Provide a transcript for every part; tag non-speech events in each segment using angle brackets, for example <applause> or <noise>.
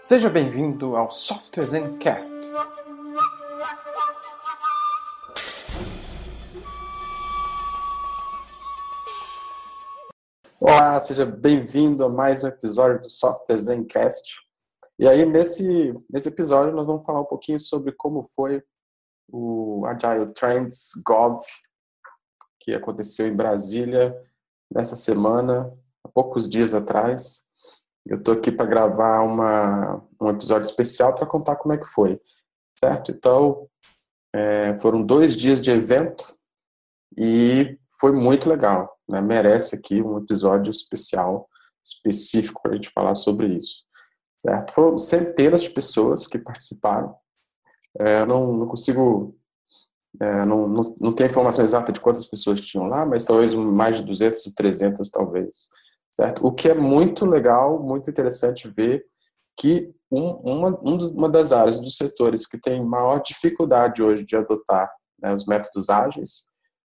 Seja bem-vindo ao Software Zencast. Olá, seja bem-vindo a mais um episódio do Software Zencast. E aí, nesse, nesse episódio, nós vamos falar um pouquinho sobre como foi o Agile Trends Gov, que aconteceu em Brasília nessa semana, há poucos dias atrás. Eu estou aqui para gravar uma, um episódio especial para contar como é que foi, certo? Então, é, foram dois dias de evento e foi muito legal, né? Merece aqui um episódio especial, específico para a gente falar sobre isso, certo? Foram centenas de pessoas que participaram. É, não, não consigo é, não, não, não a informação exata de quantas pessoas tinham lá, mas talvez mais de 200, 300 talvez certo? O que é muito legal, muito interessante ver que um, uma, um uma das áreas dos setores que tem maior dificuldade hoje de adotar né, os métodos ágeis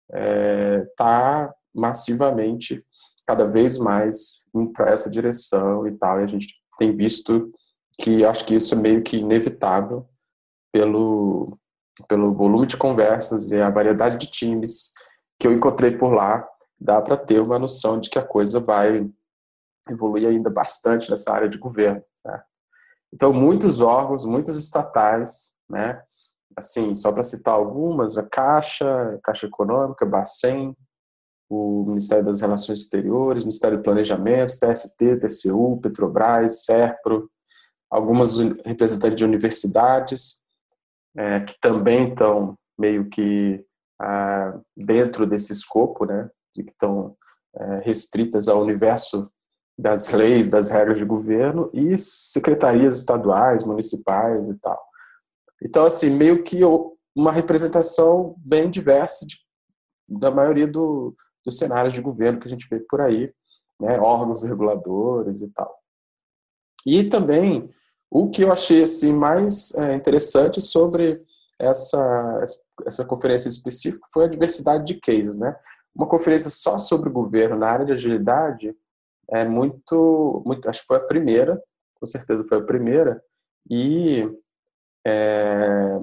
está é, tá massivamente, cada vez mais, indo para essa direção e tal, e a gente tem visto que acho que isso é meio que inevitável pelo, pelo volume de conversas e a variedade de times que eu encontrei por lá dá para ter uma noção de que a coisa vai evoluir ainda bastante nessa área de governo. Né? Então, muitos órgãos, muitas estatais, né? assim, só para citar algumas, a Caixa, a Caixa Econômica, Bacen, o Ministério das Relações Exteriores, Ministério do Planejamento, TST, TCU, Petrobras, SERPRO, algumas representantes de universidades, é, que também estão meio que ah, dentro desse escopo, né, que estão é, restritas ao universo das leis, das regras de governo e secretarias estaduais, municipais e tal. Então, assim, meio que uma representação bem diversa de, da maioria do, dos cenários de governo que a gente vê por aí, né, órgãos reguladores e tal. E também o que eu achei assim mais é, interessante sobre essa essa conferência específica foi a diversidade de cases, né? Uma conferência só sobre o governo na área de agilidade é muito, muito acho que foi a primeira, com certeza foi a primeira, e é,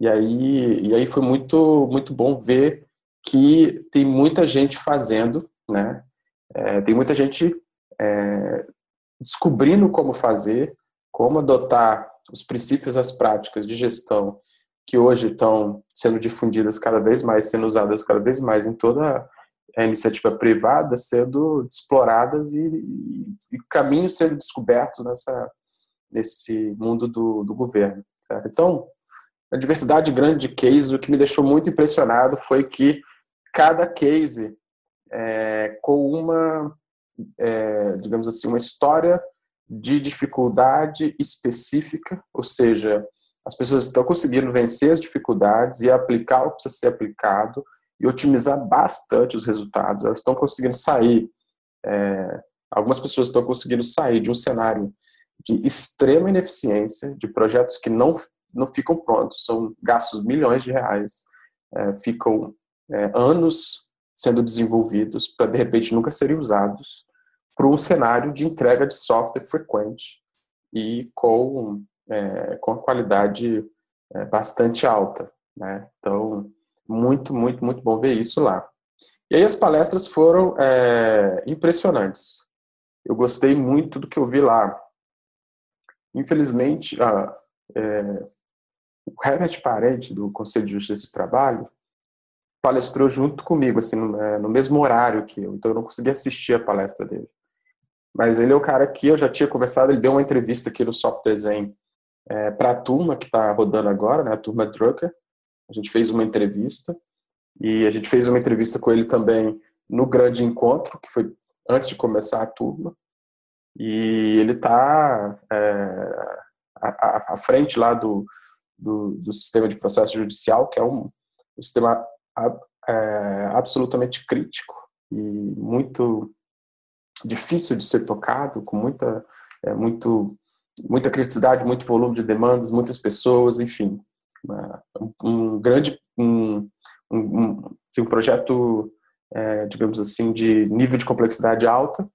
e aí e aí foi muito muito bom ver que tem muita gente fazendo, né? É, tem muita gente é, descobrindo como fazer, como adotar os princípios, as práticas de gestão que hoje estão sendo difundidas cada vez mais, sendo usadas cada vez mais em toda a iniciativa privada, sendo exploradas e, e caminhos sendo descobertos nessa, nesse mundo do, do governo. Certo? Então, a diversidade grande de cases, o que me deixou muito impressionado foi que cada case é, com uma, é, digamos assim, uma história de dificuldade específica, ou seja, as pessoas estão conseguindo vencer as dificuldades e aplicar o que precisa ser aplicado e otimizar bastante os resultados. Elas estão conseguindo sair, é, algumas pessoas estão conseguindo sair de um cenário de extrema ineficiência, de projetos que não, não ficam prontos, são gastos milhões de reais, é, ficam é, anos sendo desenvolvidos para de repente nunca serem usados, para um cenário de entrega de software frequente e com é, com a qualidade é, bastante alta. Né? Então, muito, muito, muito bom ver isso lá. E aí as palestras foram é, impressionantes. Eu gostei muito do que eu vi lá. Infelizmente, ah, é, o Herbert Parente, do Conselho de Justiça do Trabalho, palestrou junto comigo, assim, no, é, no mesmo horário que eu. Então eu não consegui assistir a palestra dele. Mas ele é o cara que eu já tinha conversado, ele deu uma entrevista aqui no Software Zen é, para a turma que está rodando agora, né, a turma Drucker. A gente fez uma entrevista e a gente fez uma entrevista com ele também no grande encontro, que foi antes de começar a turma. E ele está é, à, à, frente lá do, do, do, sistema de processo judicial, que é um, um sistema é, absolutamente crítico e muito difícil de ser tocado, com muita, é, muito muita criticidade, muito volume de demandas, muitas pessoas, enfim, um grande um, um, assim, um projeto, é, digamos assim, de nível de complexidade alta.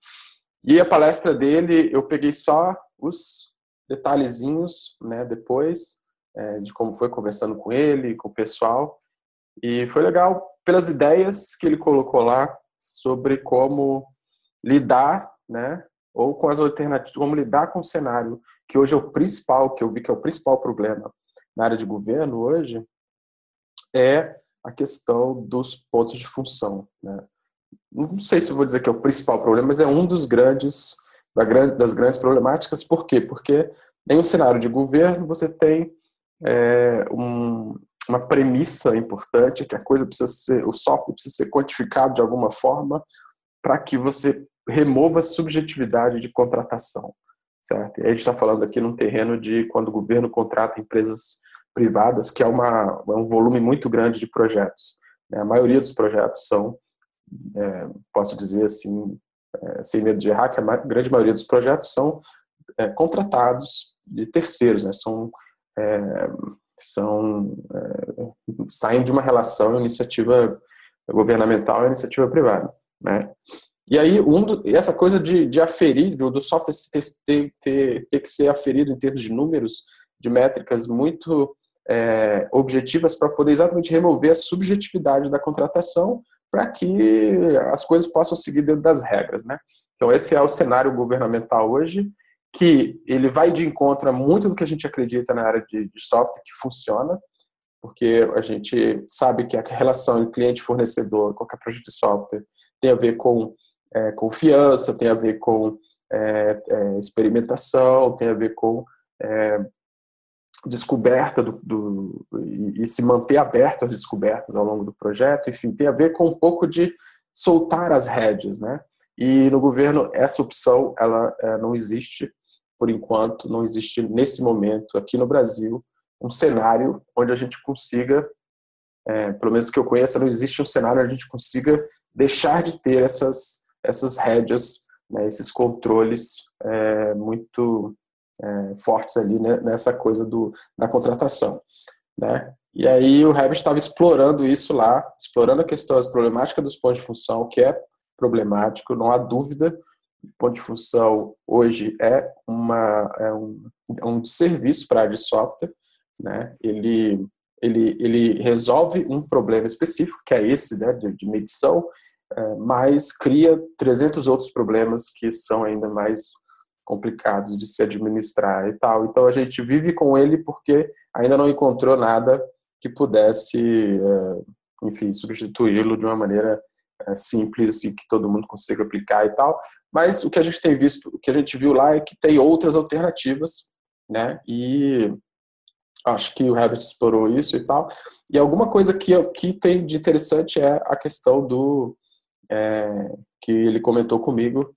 E a palestra dele, eu peguei só os detalhezinhos, né, depois, é, de como foi conversando com ele, com o pessoal. E foi legal pelas ideias que ele colocou lá sobre como lidar, né, ou com as alternativas, como lidar com o cenário que hoje é o principal, que eu vi que é o principal problema na área de governo hoje, é a questão dos pontos de função. Né? Não sei se vou dizer que é o principal problema, mas é um dos grandes, das grandes problemáticas. Por quê? Porque em um cenário de governo você tem é, um, uma premissa importante que a coisa precisa ser, o software precisa ser quantificado de alguma forma para que você remova a subjetividade de contratação, certo? E a gente está falando aqui num terreno de quando o governo contrata empresas privadas, que é, uma, é um volume muito grande de projetos. Né? A maioria dos projetos são, é, posso dizer assim, é, sem medo de errar, que a grande maioria dos projetos são é, contratados de terceiros, né? são, é, são é, saem de uma relação iniciativa governamental e iniciativa privada. Né? E aí, um do, essa coisa de, de aferir, do, do software ter, ter, ter que ser aferido em termos de números, de métricas muito é, objetivas para poder exatamente remover a subjetividade da contratação para que as coisas possam seguir dentro das regras, né? Então esse é o cenário governamental hoje, que ele vai de encontro a muito do que a gente acredita na área de, de software que funciona, porque a gente sabe que a relação entre cliente-fornecedor, qualquer projeto de software, tem a ver com é, confiança, tem a ver com é, é, experimentação, tem a ver com é, descoberta do, do e, e, se manter aberto às descobertas ao longo do projeto, enfim, tem a ver com um pouco de soltar as rédeas, né? E no governo essa opção ela é, não existe por enquanto, não existe nesse momento aqui no Brasil um cenário onde a gente consiga, é, pelo menos que eu conheça, não existe um cenário onde a gente consiga deixar de ter essas essas rédeas, né, esses controles é, muito é, fortes ali né, nessa coisa do, da contratação. Né? E aí o Rabbit estava explorando isso lá, explorando a questão, a problemática dos pontos de função, que é problemático, não há dúvida. Ponto de função hoje é, uma, é um, é um serviço para a área de software. Né? Ele, ele, ele resolve um problema específico, que é esse né, de, de medição, mas cria 300 outros problemas que são ainda mais complicados de se administrar e tal. Então a gente vive com ele porque ainda não encontrou nada que pudesse, é, enfim, substituí-lo de uma maneira é, simples e que todo mundo consiga aplicar e tal. Mas o que a gente tem visto, o que a gente viu lá é que tem outras alternativas, né? E acho que o Rabbit explorou isso e tal. E alguma coisa que, que tem de interessante é a questão do é, que ele comentou comigo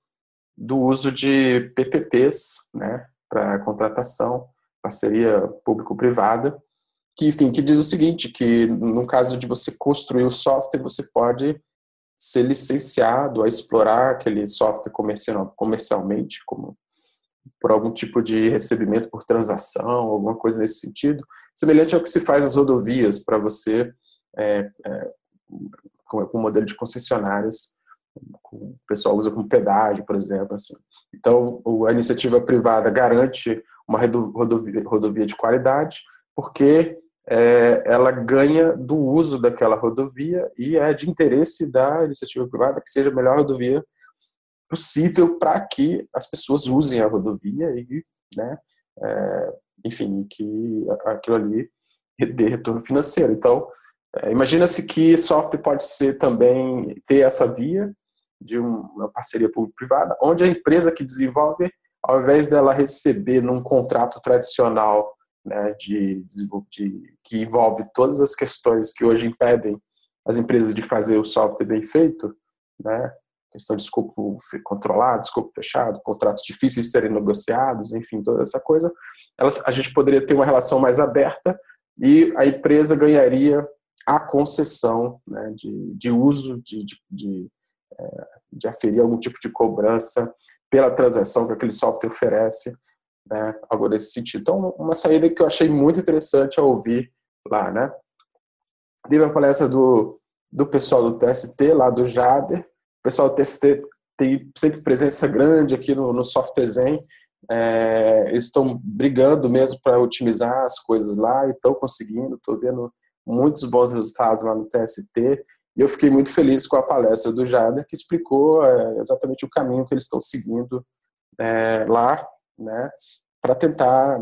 do uso de PPPs, né, para contratação, parceria público-privada, que, enfim, que diz o seguinte, que no caso de você construir o software, você pode ser licenciado a explorar aquele software comercial, comercialmente, como por algum tipo de recebimento por transação, alguma coisa nesse sentido, semelhante ao que se faz nas rodovias para você, é, é, com o modelo de concessionárias, o pessoal usa como pedágio, por exemplo. Assim. Então, a iniciativa privada garante uma rodovia, rodovia de qualidade, porque é, ela ganha do uso daquela rodovia e é de interesse da iniciativa privada que seja a melhor rodovia possível para que as pessoas usem a rodovia e, né, é, enfim, que aquilo ali dê retorno financeiro. Então, é, imagina-se que software pode ser também ter essa via de uma parceria público-privada, onde a empresa que desenvolve, ao invés dela receber num contrato tradicional né, de, de, que envolve todas as questões que hoje impedem as empresas de fazer o software bem feito, né, questão de escopo controlado, escopo fechado, contratos difíceis de serem negociados, enfim, toda essa coisa, elas, a gente poderia ter uma relação mais aberta e a empresa ganharia a concessão né, de, de uso de, de, de de aferir algum tipo de cobrança pela transação que aquele software oferece, né, algo desse sentido. Então, uma saída que eu achei muito interessante a ouvir lá, né. Teve a palestra do, do pessoal do TST, lá do Jader, o pessoal do TST tem sempre presença grande aqui no, no Software Zen, É, eles estão brigando mesmo para otimizar as coisas lá e estão conseguindo. Estou vendo muitos bons resultados lá no TST. E eu fiquei muito feliz com a palestra do Jader, que explicou é, exatamente o caminho que eles estão seguindo é, lá, né, para tentar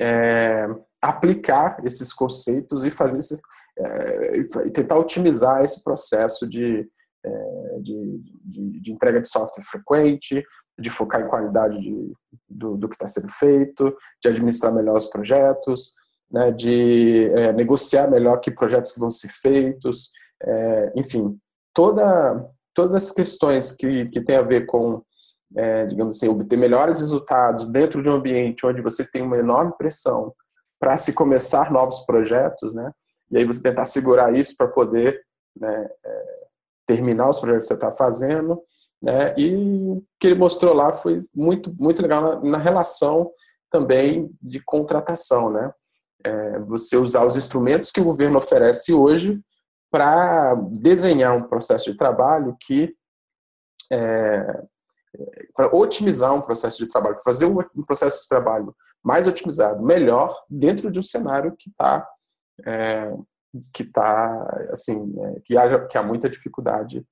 é, aplicar esses conceitos e fazer esse, é, e tentar otimizar esse processo de, é, de, de, de, entrega de software frequente, de focar em qualidade de, do, do que está sendo feito, de administrar melhor os projetos, né, de é, negociar melhor que projetos que vão ser feitos, é, enfim, toda, todas as questões que, que tem a ver com, é, digamos assim, obter melhores resultados dentro de um ambiente onde você tem uma enorme pressão para se começar novos projetos, né, e aí você tentar segurar isso para poder né, é, terminar os projetos que você está fazendo, né, e o que ele mostrou lá foi muito, muito legal na, na relação também de contratação, né, é, você usar os instrumentos que o governo oferece hoje para desenhar um processo de trabalho que é, para otimizar um processo de trabalho, fazer um processo de trabalho mais otimizado, melhor dentro de um cenário que está é, que tá assim é, que haja que há muita dificuldade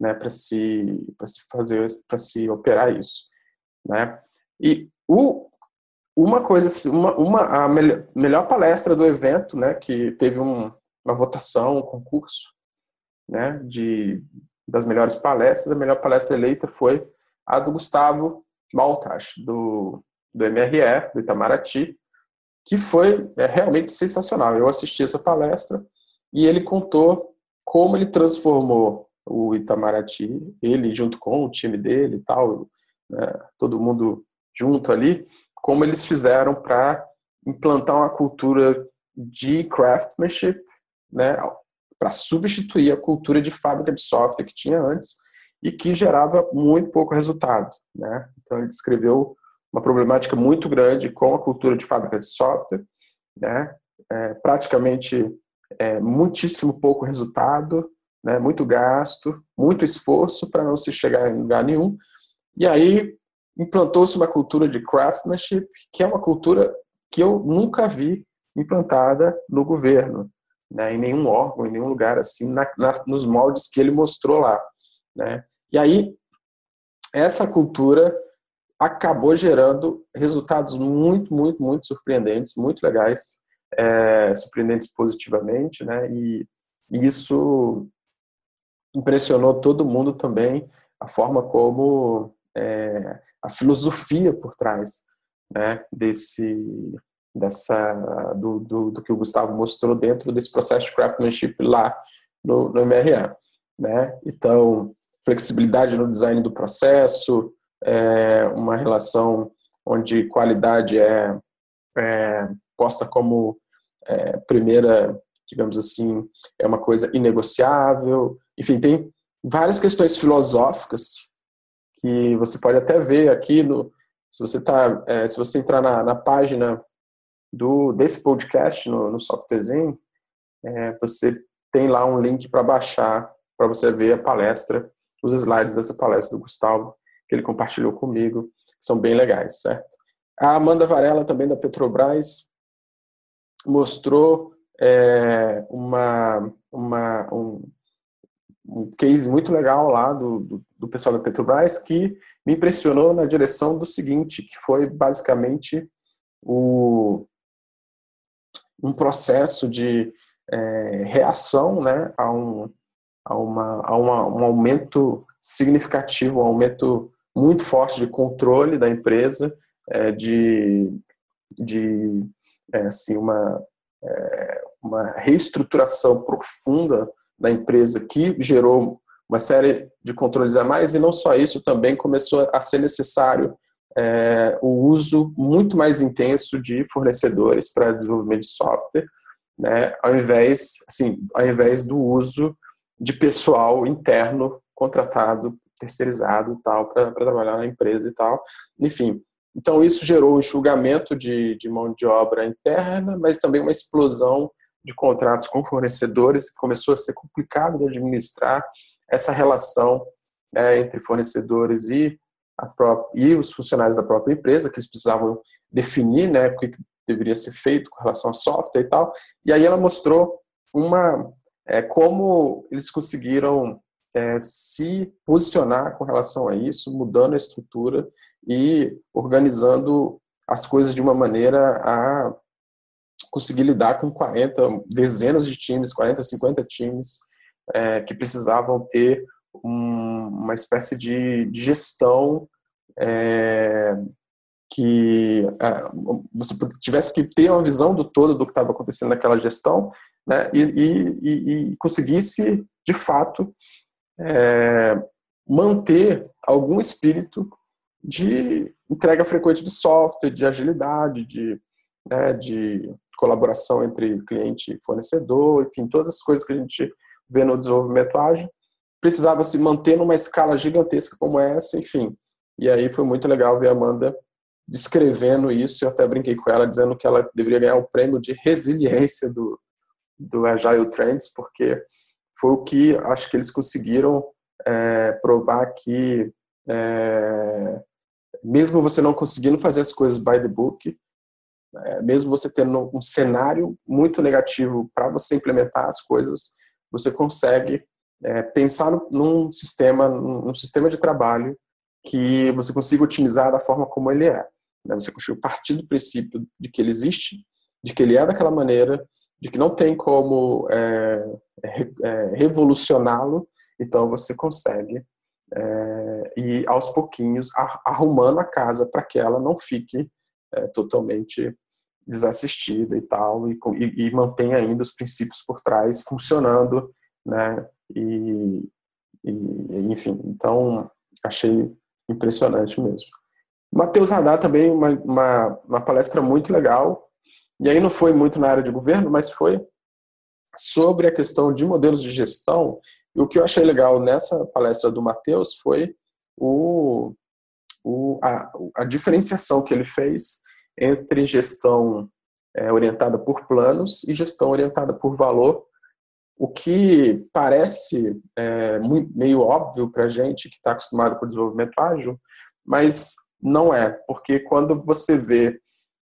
né para se para se fazer para se operar isso né? E o uma coisa uma, uma a melhor, melhor palestra do evento né que teve um, uma votação um concurso né de das melhores palestras a melhor palestra eleita foi a do Gustavo Maltas do do MRE do Itamaraty que foi é, realmente sensacional. Eu assisti essa palestra e ele contou como ele transformou o Itamaraty, ele junto com o time dele e tal, né, todo mundo junto ali, como eles fizeram para implantar uma cultura de craftsmanship, né, para substituir a cultura de fábrica de software que tinha antes e que gerava muito pouco resultado, né? Então ele descreveu uma problemática muito grande com a cultura de fábrica de software, né? É, praticamente é, muitíssimo pouco resultado, né? muito gasto, muito esforço para não se chegar em lugar nenhum. E aí implantou-se uma cultura de craftsmanship, que é uma cultura que eu nunca vi implantada no governo, né? em nenhum órgão, em nenhum lugar assim, na, na, nos moldes que ele mostrou lá. Né? E aí, essa cultura acabou gerando resultados muito, muito, muito surpreendentes, muito legais, é, surpreendentes positivamente, né? E, e isso impressionou todo mundo também, a forma como é, a filosofia por trás, né? Desse dessa do, do, do, que o Gustavo mostrou dentro desse processo de craftsmanship lá no, no MRA, né? Então flexibilidade no design do processo, é, uma relação onde qualidade é, é posta como é, primeira, digamos assim, é uma coisa inegociável. Enfim, tem várias questões filosóficas que você pode até ver aqui no se você tá é, se você entrar na, na, página do desse podcast no, no é, você tem lá um link para baixar para você ver a palestra, os slides dessa palestra do Gustavo que ele compartilhou comigo, são bem legais, certo? A Amanda Varela, também da Petrobras, mostrou é, uma, uma, um, um case muito legal lá do, do, do, pessoal da Petrobras que me impressionou na direção do seguinte, que foi basicamente o, um processo de é, reação né, a, um, a, uma, a uma, um aumento significativo, um aumento muito forte de controle da empresa, é, de, de é, assim, uma, é, uma reestruturação profunda da empresa que gerou uma série de controles a mais e não só isso, também começou a ser necessário é, o uso muito mais intenso de fornecedores para desenvolvimento de software, né, ao invés, assim, ao invés do uso de pessoal interno contratado terceirizado tal para trabalhar na empresa e tal. Enfim, então isso gerou um enxugamento de, de mão de obra interna, mas também uma explosão de contratos com fornecedores, começou a ser complicado de administrar essa relação é, entre fornecedores e própria, e os funcionários da própria empresa, que eles precisavam definir né, o que deveria ser feito com relação ao software e tal. E aí ela mostrou uma é, como eles conseguiram é, se posicionar com relação a isso, mudando a estrutura e organizando as coisas de uma maneira a conseguir lidar com 40, dezenas de times, 40, 50 times é, que precisavam ter um, uma espécie de, de gestão é, que é, você tivesse que ter uma visão do todo do que estava acontecendo naquela gestão né, e, e, e conseguisse, de fato, é, manter algum espírito de entrega frequente de software, de agilidade, de, né, de colaboração entre cliente e fornecedor, enfim, todas as coisas que a gente vê no desenvolvimento ágil. Precisava se manter numa escala gigantesca como essa, enfim. E aí foi muito legal ver a Amanda descrevendo isso. Eu até brinquei com ela, dizendo que ela deveria ganhar o prêmio de resiliência do, do Agile Trends, porque foi o que acho que eles conseguiram é, provar que é, mesmo você não conseguindo fazer as coisas by the book, é, mesmo você tendo um cenário muito negativo para você implementar as coisas, você consegue é, pensar num sistema, num sistema de trabalho que você consiga otimizar da forma como ele é. Né? Você consegue partir do princípio de que ele existe, de que ele é daquela maneira, de que não tem como é, é, revolucioná-lo, então você consegue é, ir aos pouquinhos arrumando a casa para que ela não fique é, totalmente desassistida e tal, e, e, e mantenha ainda os princípios por trás funcionando, né? E, e enfim, então achei impressionante mesmo. Matheus Haddad também, uma, uma, uma palestra muito legal, e aí não foi muito na área de governo, mas foi sobre a questão de modelos de gestão. E o que eu achei legal nessa palestra do Matheus foi o, o, a, a, diferenciação que ele fez entre gestão é, orientada por planos e gestão orientada por valor, o que parece é, muito, meio óbvio para a gente que está acostumado com o desenvolvimento ágil, mas não é, porque quando você vê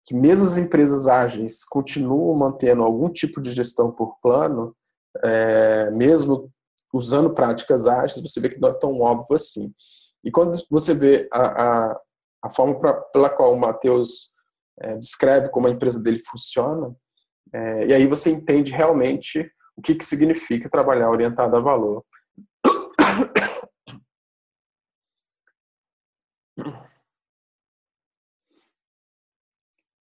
que mesmo as empresas ágeis continuam mantendo algum tipo de gestão por plano, é, mesmo usando práticas ágeis, você vê que não é tão óbvio assim. E quando você vê a, a, a forma pra, pela qual o Matheus é, descreve como a empresa dele funciona, é, e aí você entende realmente o que, que significa trabalhar orientado a valor.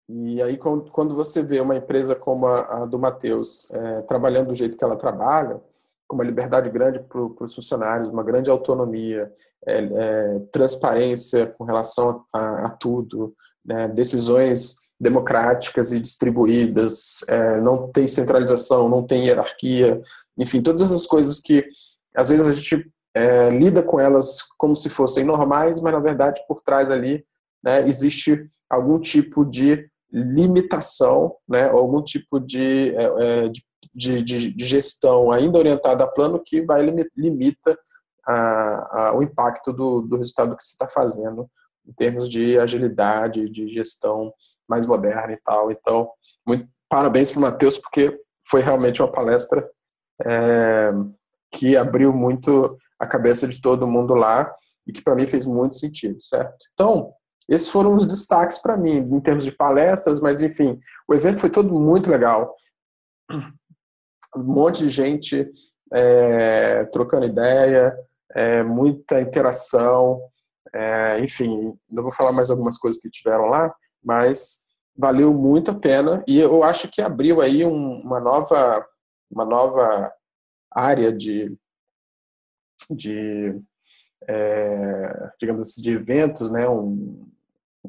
E aí, quando você vê uma empresa como a, do Matheus é, trabalhando do jeito que ela trabalha, uma liberdade grande para os funcionários, uma grande autonomia, é, é, transparência com relação a, a tudo, né, decisões democráticas e distribuídas, é, não tem centralização, não tem hierarquia, enfim, todas essas coisas que às vezes a gente é, lida com elas como se fossem normais, mas na verdade por trás ali né, existe algum tipo de limitação, né, algum tipo de, é, é de, de, de, gestão ainda orientada a plano que vai limita a, a, o impacto do, do resultado que se está fazendo em termos de agilidade, de gestão mais moderna e tal. Então, muito parabéns para o Matheus, porque foi realmente uma palestra é, que abriu muito a cabeça de todo mundo lá e que para mim fez muito sentido, certo? Então, esses foram os destaques para mim, em termos de palestras, mas enfim, o evento foi todo muito legal. Um monte de gente é, trocando ideia, é, muita interação, é, enfim, não vou falar mais algumas coisas que tiveram lá, mas valeu muito a pena e eu acho que abriu aí um, uma nova uma nova área de de é, digamos assim, de eventos, né, um,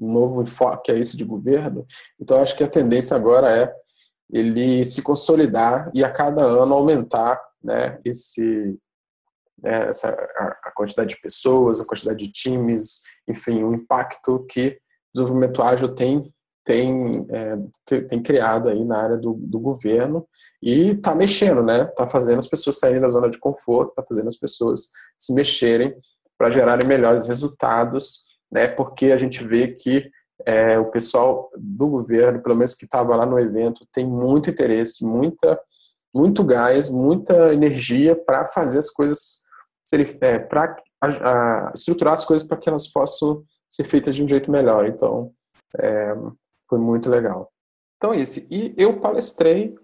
um novo enfoque a esse de governo. Então, acho que a tendência agora é ele se consolidar e a cada ano aumentar né, esse, né, essa, a, quantidade de pessoas, a quantidade de times, enfim, o impacto que o desenvolvimento ágil tem tem, é, tem criado aí na área do, do governo e está mexendo, né? Está fazendo as pessoas saírem da zona de conforto, está fazendo as pessoas se mexerem para gerarem melhores resultados né? Porque a gente vê que é, o pessoal do governo, pelo menos que estava lá no evento, tem muito interesse, muita, muito gás, muita energia para fazer as coisas é, para estruturar as coisas para que elas possam ser feitas de um jeito melhor. Então, é, foi muito legal. Então, esse. E eu palestrei,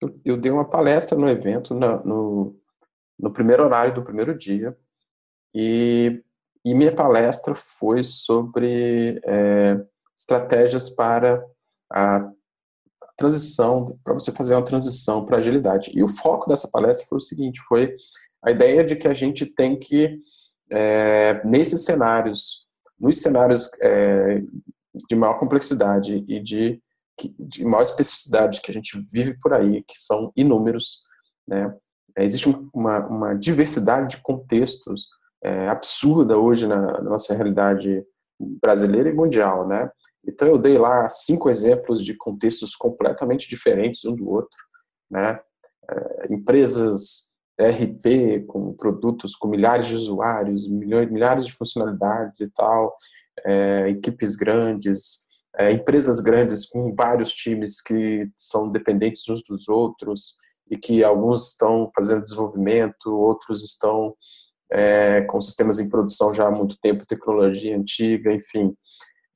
eu, eu dei uma palestra no evento, no, no, no, primeiro horário do primeiro dia, e, e minha palestra foi sobre é, estratégias para a transição, para você fazer uma transição para agilidade. E o foco dessa palestra foi o seguinte: foi a ideia de que a gente tem que, é, nesses cenários, nos cenários é, de maior complexidade e de, de maior especificidade que a gente vive por aí, que são inúmeros, né? Existe uma, uma diversidade de contextos é, absurda hoje na, na, nossa realidade brasileira e mundial, né? Então eu dei lá cinco exemplos de contextos completamente diferentes um do outro, né? É, empresas RP com produtos com milhares de usuários, milhões, milhares de funcionalidades e tal, é, equipes grandes, é, empresas grandes com vários times que são dependentes uns dos outros e que alguns estão fazendo desenvolvimento, outros estão é, com sistemas em produção já há muito tempo, tecnologia antiga, enfim,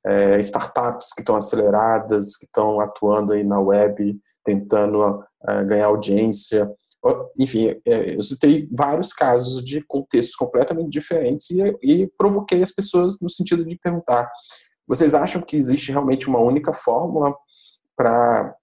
é, startups que estão aceleradas, que estão atuando aí na web, tentando é, ganhar audiência. Enfim, é, eu citei vários casos de contextos completamente diferentes e, e provoquei as pessoas no sentido de perguntar: vocês acham que existe realmente uma única fórmula para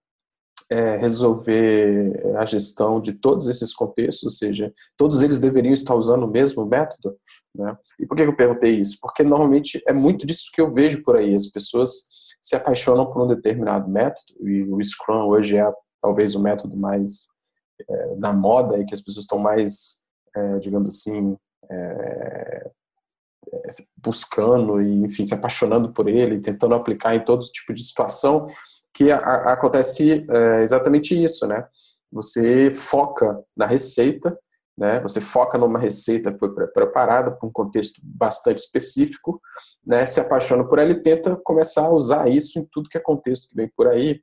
é, resolver a gestão de todos esses contextos, ou seja, todos eles deveriam estar usando o mesmo método? Né? E por que eu perguntei isso? Porque normalmente é muito disso que eu vejo por aí. As pessoas se apaixonam por um determinado método, e o Scrum hoje é talvez o método mais é, na moda e que as pessoas estão mais, é, digamos assim, é, é, buscando e, enfim, se apaixonando por ele, tentando aplicar em todo tipo de situação, que a, a, acontece é, exatamente isso, né? Você foca na receita, né? Você foca numa receita que foi preparada para um contexto bastante específico, né? Se apaixona por ela e tenta começar a usar isso em tudo que é contexto que vem por aí,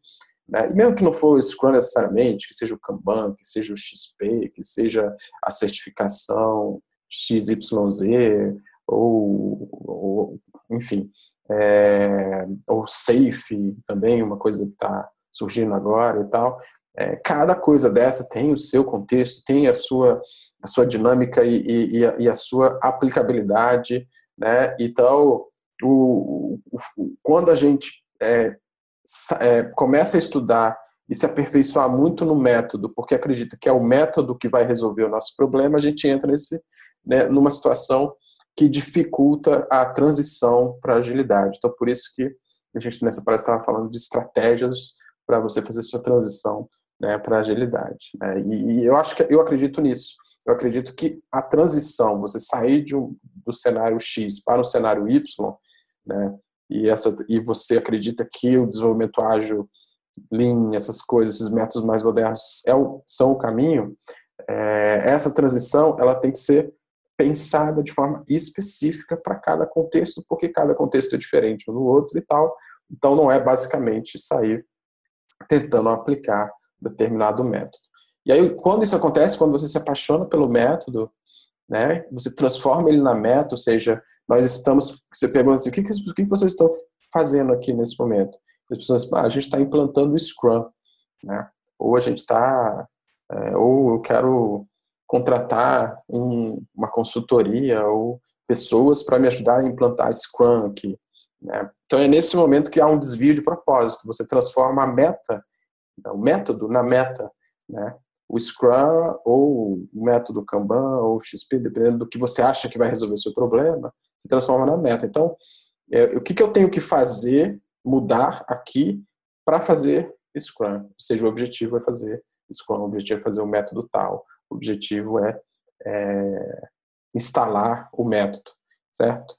né? E mesmo que não for o Scrum necessariamente, que seja o Kanban, que seja o XP, que seja a certificação XYZ, ou, ou enfim, é, ou Safe também, uma coisa que está surgindo agora e tal. É, cada coisa dessa tem o seu contexto, tem a sua, a sua dinâmica e, e, e, a, e a, sua aplicabilidade, né? Então, o, o, quando a gente é, é, começa a estudar e se aperfeiçoar muito no método, porque acredita que é o método que vai resolver o nosso problema, a gente entra nesse, né, numa situação que dificulta a transição para agilidade. Então, por isso que a gente nessa palestra estava falando de estratégias para você fazer sua transição né, para agilidade. Né? E, e, eu acho que eu acredito nisso. Eu acredito que a transição, você sair de um, do cenário X para o cenário Y, né, e, essa, e você acredita que o desenvolvimento ágil, Lean, essas coisas, esses métodos mais modernos é o, são o caminho, é, essa transição ela tem que ser pensada de forma específica para cada contexto, porque cada contexto é diferente um do outro e tal. Então não é basicamente sair tentando aplicar determinado método. E aí quando isso acontece, quando você se apaixona pelo método, né, você transforma ele na meta, ou seja, nós estamos, você pergunta assim, o que, o que vocês estão fazendo aqui nesse momento? As pessoas, ah, a gente está implantando o Scrum, né? Ou a gente está, é, ou eu quero contratar um, uma consultoria ou pessoas para me ajudar a implantar Scrum aqui. Né? Então é nesse momento que há um desvio de propósito. Você transforma a meta, o método na meta, né? o Scrum ou o método Kanban ou XP, dependendo do que você acha que vai resolver o seu problema, se transforma na meta. Então, é, o que, que eu tenho que fazer, mudar aqui para fazer Scrum? Ou seja, o objetivo é fazer Scrum, o objetivo é fazer o método tal, objetivo é, é instalar o método, certo?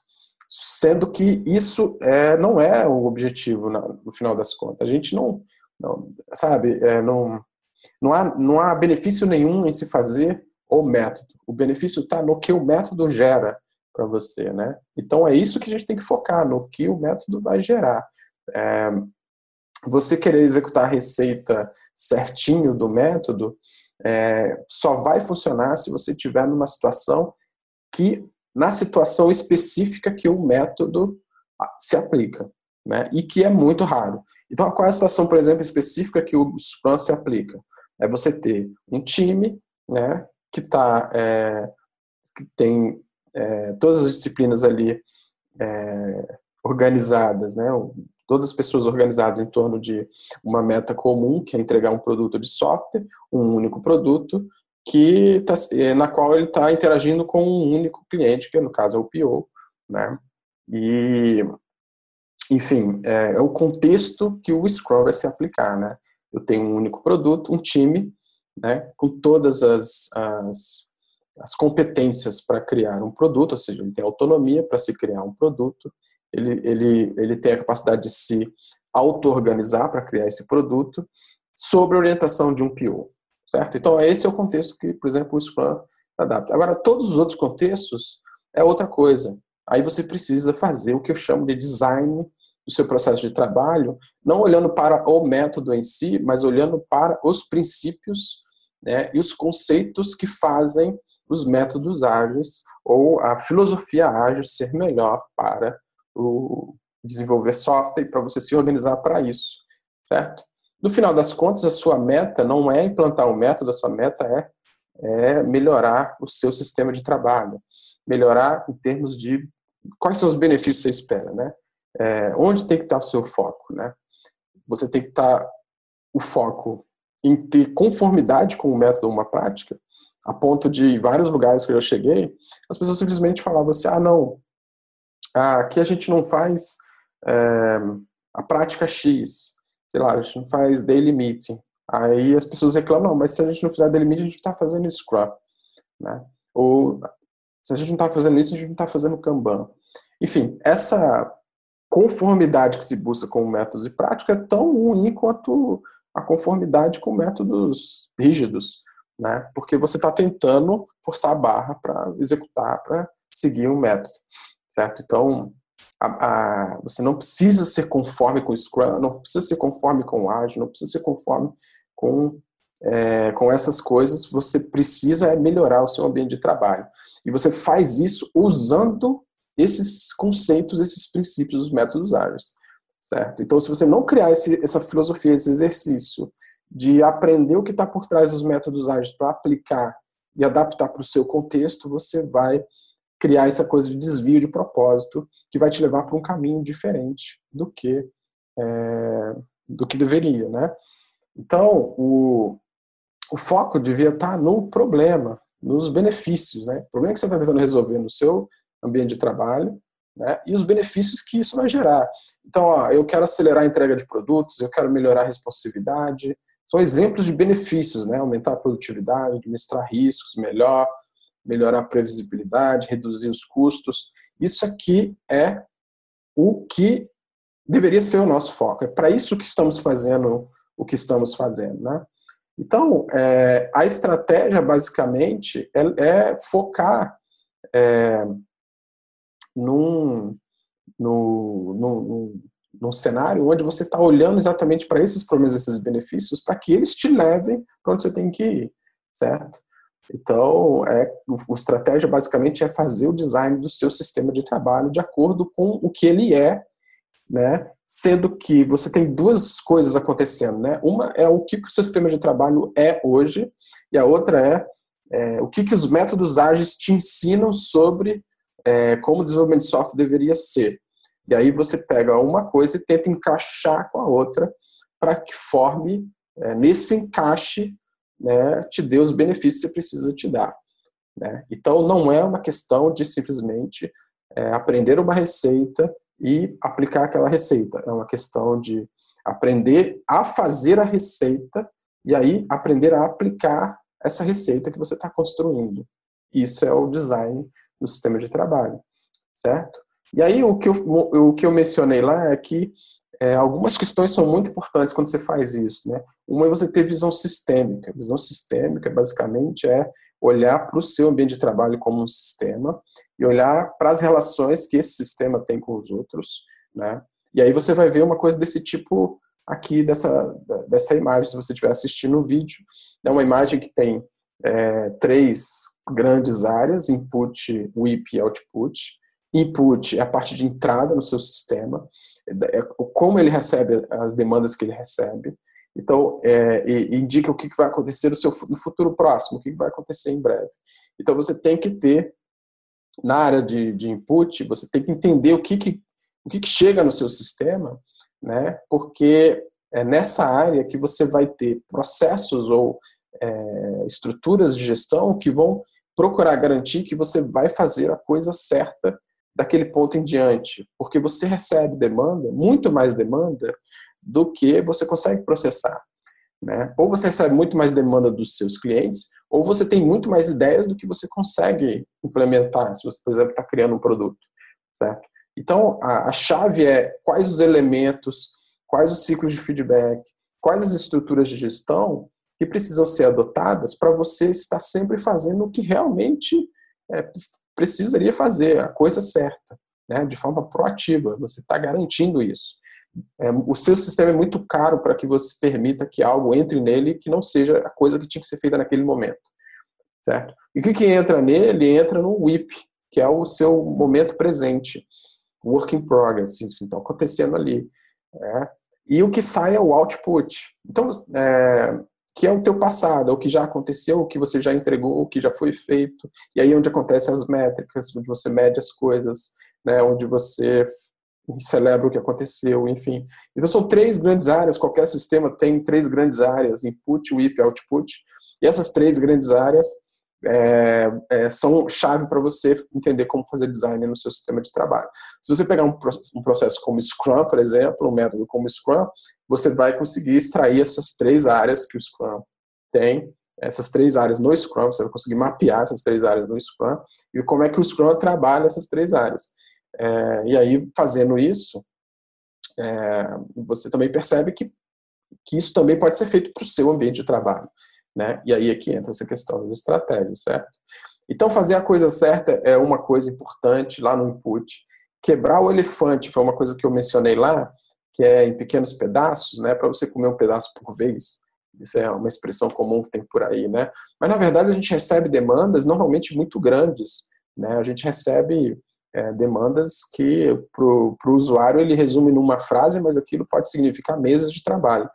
Sendo que isso é, não é o objetivo na, no final das contas. A gente não, não sabe, é, não, não, há, não há benefício nenhum em se fazer o método. O benefício está no que o método gera para você, né? Então é isso que a gente tem que focar no que o método vai gerar. É, você querer executar a receita certinho do método é, só vai funcionar se você estiver numa situação que na situação específica que o método se aplica, né? E que é muito raro. Então, qual é a situação, por exemplo, específica que o Scrum se aplica? É você ter um time, né, que tá, é, que tem é, todas as disciplinas ali é, organizadas, né? Todas as pessoas organizadas em torno de uma meta comum, que é entregar um produto de software, um único produto, que tá, é, na qual ele está interagindo com um único cliente, que no caso é o PO, né? E, enfim, é, é, o contexto que o Scrum vai se aplicar, né? Eu tenho um único produto, um time, né? Com todas as, as, as competências para criar um produto, ou seja, ele tem autonomia para se criar um produto, ele, ele, ele tem a capacidade de se auto-organizar para criar esse produto, sob a orientação de um PO certo? Então, esse é o contexto que, por exemplo, o Scrum adapta. Agora, todos os outros contextos é outra coisa. Aí você precisa fazer o que eu chamo de design do seu processo de trabalho, não olhando para o método em si, mas olhando para os princípios né, e os conceitos que fazem os métodos ágeis ou a filosofia ágil ser melhor para o desenvolver software para você se organizar para isso, certo? No final das contas, a sua meta não é implantar um método, a sua meta é, é melhorar o seu sistema de trabalho, melhorar em termos de quais são os benefícios que você espera, né? É, onde tem que estar o seu foco, né? Você tem que estar o foco em ter conformidade com o método ou uma prática, a ponto de vários lugares que eu cheguei, as pessoas simplesmente falavam assim, ah, não, aqui a gente não faz é, a prática X, sei lá, a gente não faz daily meeting. Aí as pessoas reclamam, não, mas se a gente não fizer daily meeting, a gente está fazendo Scrum, né? Ou se a gente não está fazendo isso, a gente não está fazendo Kanban. Enfim, essa conformidade que se busca com métodos e prática é tão ruim quanto a conformidade com métodos rígidos, né? Porque você está tentando forçar a barra para executar, para seguir um método, certo? Então, a, a, você não precisa ser conforme com o Scrum, não precisa ser conforme com o Agile, não precisa ser conforme com, é, com essas coisas. Você precisa melhorar o seu ambiente de trabalho. E você faz isso usando esses conceitos, esses princípios dos métodos ágeis. Certo? Então, se você não criar esse, essa filosofia, esse exercício de aprender o que está por trás dos métodos ágeis para aplicar e adaptar para o seu contexto, você vai criar essa coisa de desvio de propósito que vai te levar para um caminho diferente do que é, do que deveria, né? Então o, o foco devia estar no problema, nos benefícios, né? O problema que você está tentando resolver no seu ambiente de trabalho, né? E os benefícios que isso vai gerar. Então, ó, eu quero acelerar a entrega de produtos, eu quero melhorar a responsividade. São exemplos de benefícios, né? Aumentar a produtividade, administrar riscos melhor, melhorar a previsibilidade, reduzir os custos. Isso aqui é o que deveria ser o nosso foco. É para isso que estamos fazendo o que estamos fazendo, né? Então, é, a estratégia, basicamente, é, é focar é, num, no, num, num cenário onde você está olhando exatamente para esses problemas, esses benefícios, para que eles te levem para onde você tem que ir, certo? Então, é, o, estratégia basicamente é fazer o design do seu sistema de trabalho de acordo com o que ele é, né? Sendo que você tem duas coisas acontecendo, né? Uma é o que, que o seu sistema de trabalho é hoje, e a outra é, é o que, que os métodos ágeis te ensinam sobre é, como o desenvolvimento de software deveria ser. E aí você pega uma coisa e tenta encaixar com a outra para que forme, é, nesse encaixe, né, te dê os benefícios que você precisa te dar. Né? Então, não é uma questão de simplesmente é, aprender uma receita e aplicar aquela receita. É uma questão de aprender a fazer a receita e aí aprender a aplicar essa receita que você está construindo. Isso é o design do sistema de trabalho, certo? E aí o que eu, o que eu mencionei lá é que é, algumas questões são muito importantes quando você faz isso. Né? Uma é você ter visão sistêmica. Visão sistêmica, basicamente, é olhar para o seu ambiente de trabalho como um sistema e olhar para as relações que esse sistema tem com os outros. Né? E aí você vai ver uma coisa desse tipo aqui, dessa, dessa imagem, se você estiver assistindo o vídeo. É uma imagem que tem é, três grandes áreas, input, WIP e output. Input é a parte de entrada no seu sistema, é como ele recebe as demandas que ele recebe. Então, é, indica o que vai acontecer no, seu, no futuro próximo, o que vai acontecer em breve. Então, você tem que ter, na área de, de input, você tem que entender o que, que, o que, que chega no seu sistema, né? porque é nessa área que você vai ter processos ou é, estruturas de gestão que vão procurar garantir que você vai fazer a coisa certa daquele ponto em diante, porque você recebe demanda, muito mais demanda do que você consegue processar. Né? Ou você recebe muito mais demanda dos seus clientes, ou você tem muito mais ideias do que você consegue implementar, se você, por exemplo, está criando um produto. Certo? Então, a, a chave é quais os elementos, quais os ciclos de feedback, quais as estruturas de gestão que precisam ser adotadas para você estar sempre fazendo o que realmente é, precisaria fazer, a coisa certa, né, de forma proativa. Você está garantindo isso. É, o seu sistema é muito caro para que você permita que algo entre nele que não seja a coisa que tinha que ser feita naquele momento, certo? E o que, que entra nele? Entra no WIP, que é o seu momento presente, work in progress, então acontecendo ali. É. E o que sai é o output. Então, é, que é o teu passado, o que já aconteceu, o que você já entregou, o que já foi feito. E aí é onde acontecem as métricas, onde você mede as coisas, né, onde você celebra o que aconteceu, enfim. Então são três grandes áreas, qualquer sistema tem três grandes áreas, input, WIP, output. E essas três grandes áreas é, é, são chave para você entender como fazer design no seu sistema de trabalho. Se você pegar um, um, processo como Scrum, por exemplo, um método como Scrum, você vai conseguir extrair essas três áreas que o Scrum tem, essas três áreas no Scrum, você vai conseguir mapear essas três áreas no Scrum e como é que o Scrum trabalha essas três áreas. É, e aí, fazendo isso, é, você também percebe que, que isso também pode ser feito para o seu ambiente de trabalho. Né? E aí é que entra essa questão das estratégias, certo? Então, fazer a coisa certa é uma coisa importante lá no input. Quebrar o elefante foi uma coisa que eu mencionei lá, que é em pequenos pedaços, né? Para você comer um pedaço por vez. Isso é uma expressão comum que tem por aí, né? Mas, na verdade, a gente recebe demandas normalmente muito grandes, né? A gente recebe é, demandas que, para o usuário, ele resume numa frase, mas aquilo pode significar meses de trabalho.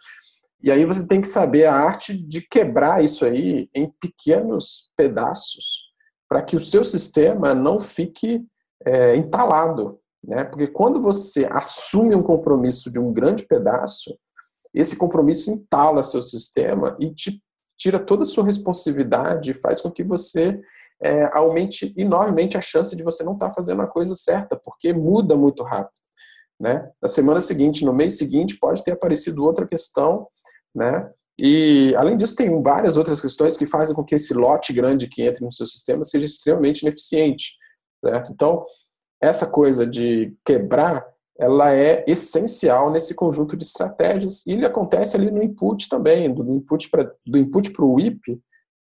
E aí você tem que saber a arte de quebrar isso aí em pequenos pedaços para que o seu sistema não fique é, entalado, né? Porque quando você assume um compromisso de um grande pedaço, esse compromisso entala seu sistema e te tira toda a sua responsabilidade, faz com que você é, aumente enormemente a chance de você não estar tá fazendo a coisa certa, porque muda muito rápido. Né? Na semana seguinte, no mês seguinte, pode ter aparecido outra questão né? E, além disso, tem várias outras questões que fazem com que esse lote grande que entra no seu sistema seja extremamente ineficiente, certo? Então, essa coisa de quebrar, ela é essencial nesse conjunto de estratégias e ele acontece ali no input também, do input para do input para o WIP,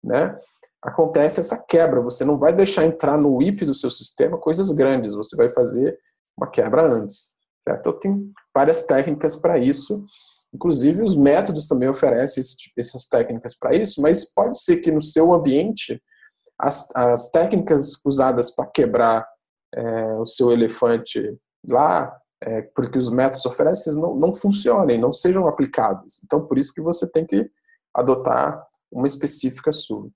né? Acontece essa quebra, você não vai deixar entrar no WIP do seu sistema coisas grandes, você vai fazer uma quebra antes, certo? Então, tem várias técnicas para isso Inclusive, os métodos também oferecem essas técnicas para isso, mas pode ser que no seu ambiente as, as técnicas usadas para quebrar é, o seu elefante lá, é, porque os métodos oferecem, não, não funcionem, não sejam aplicados. Então, por isso que você tem que adotar uma específica sua.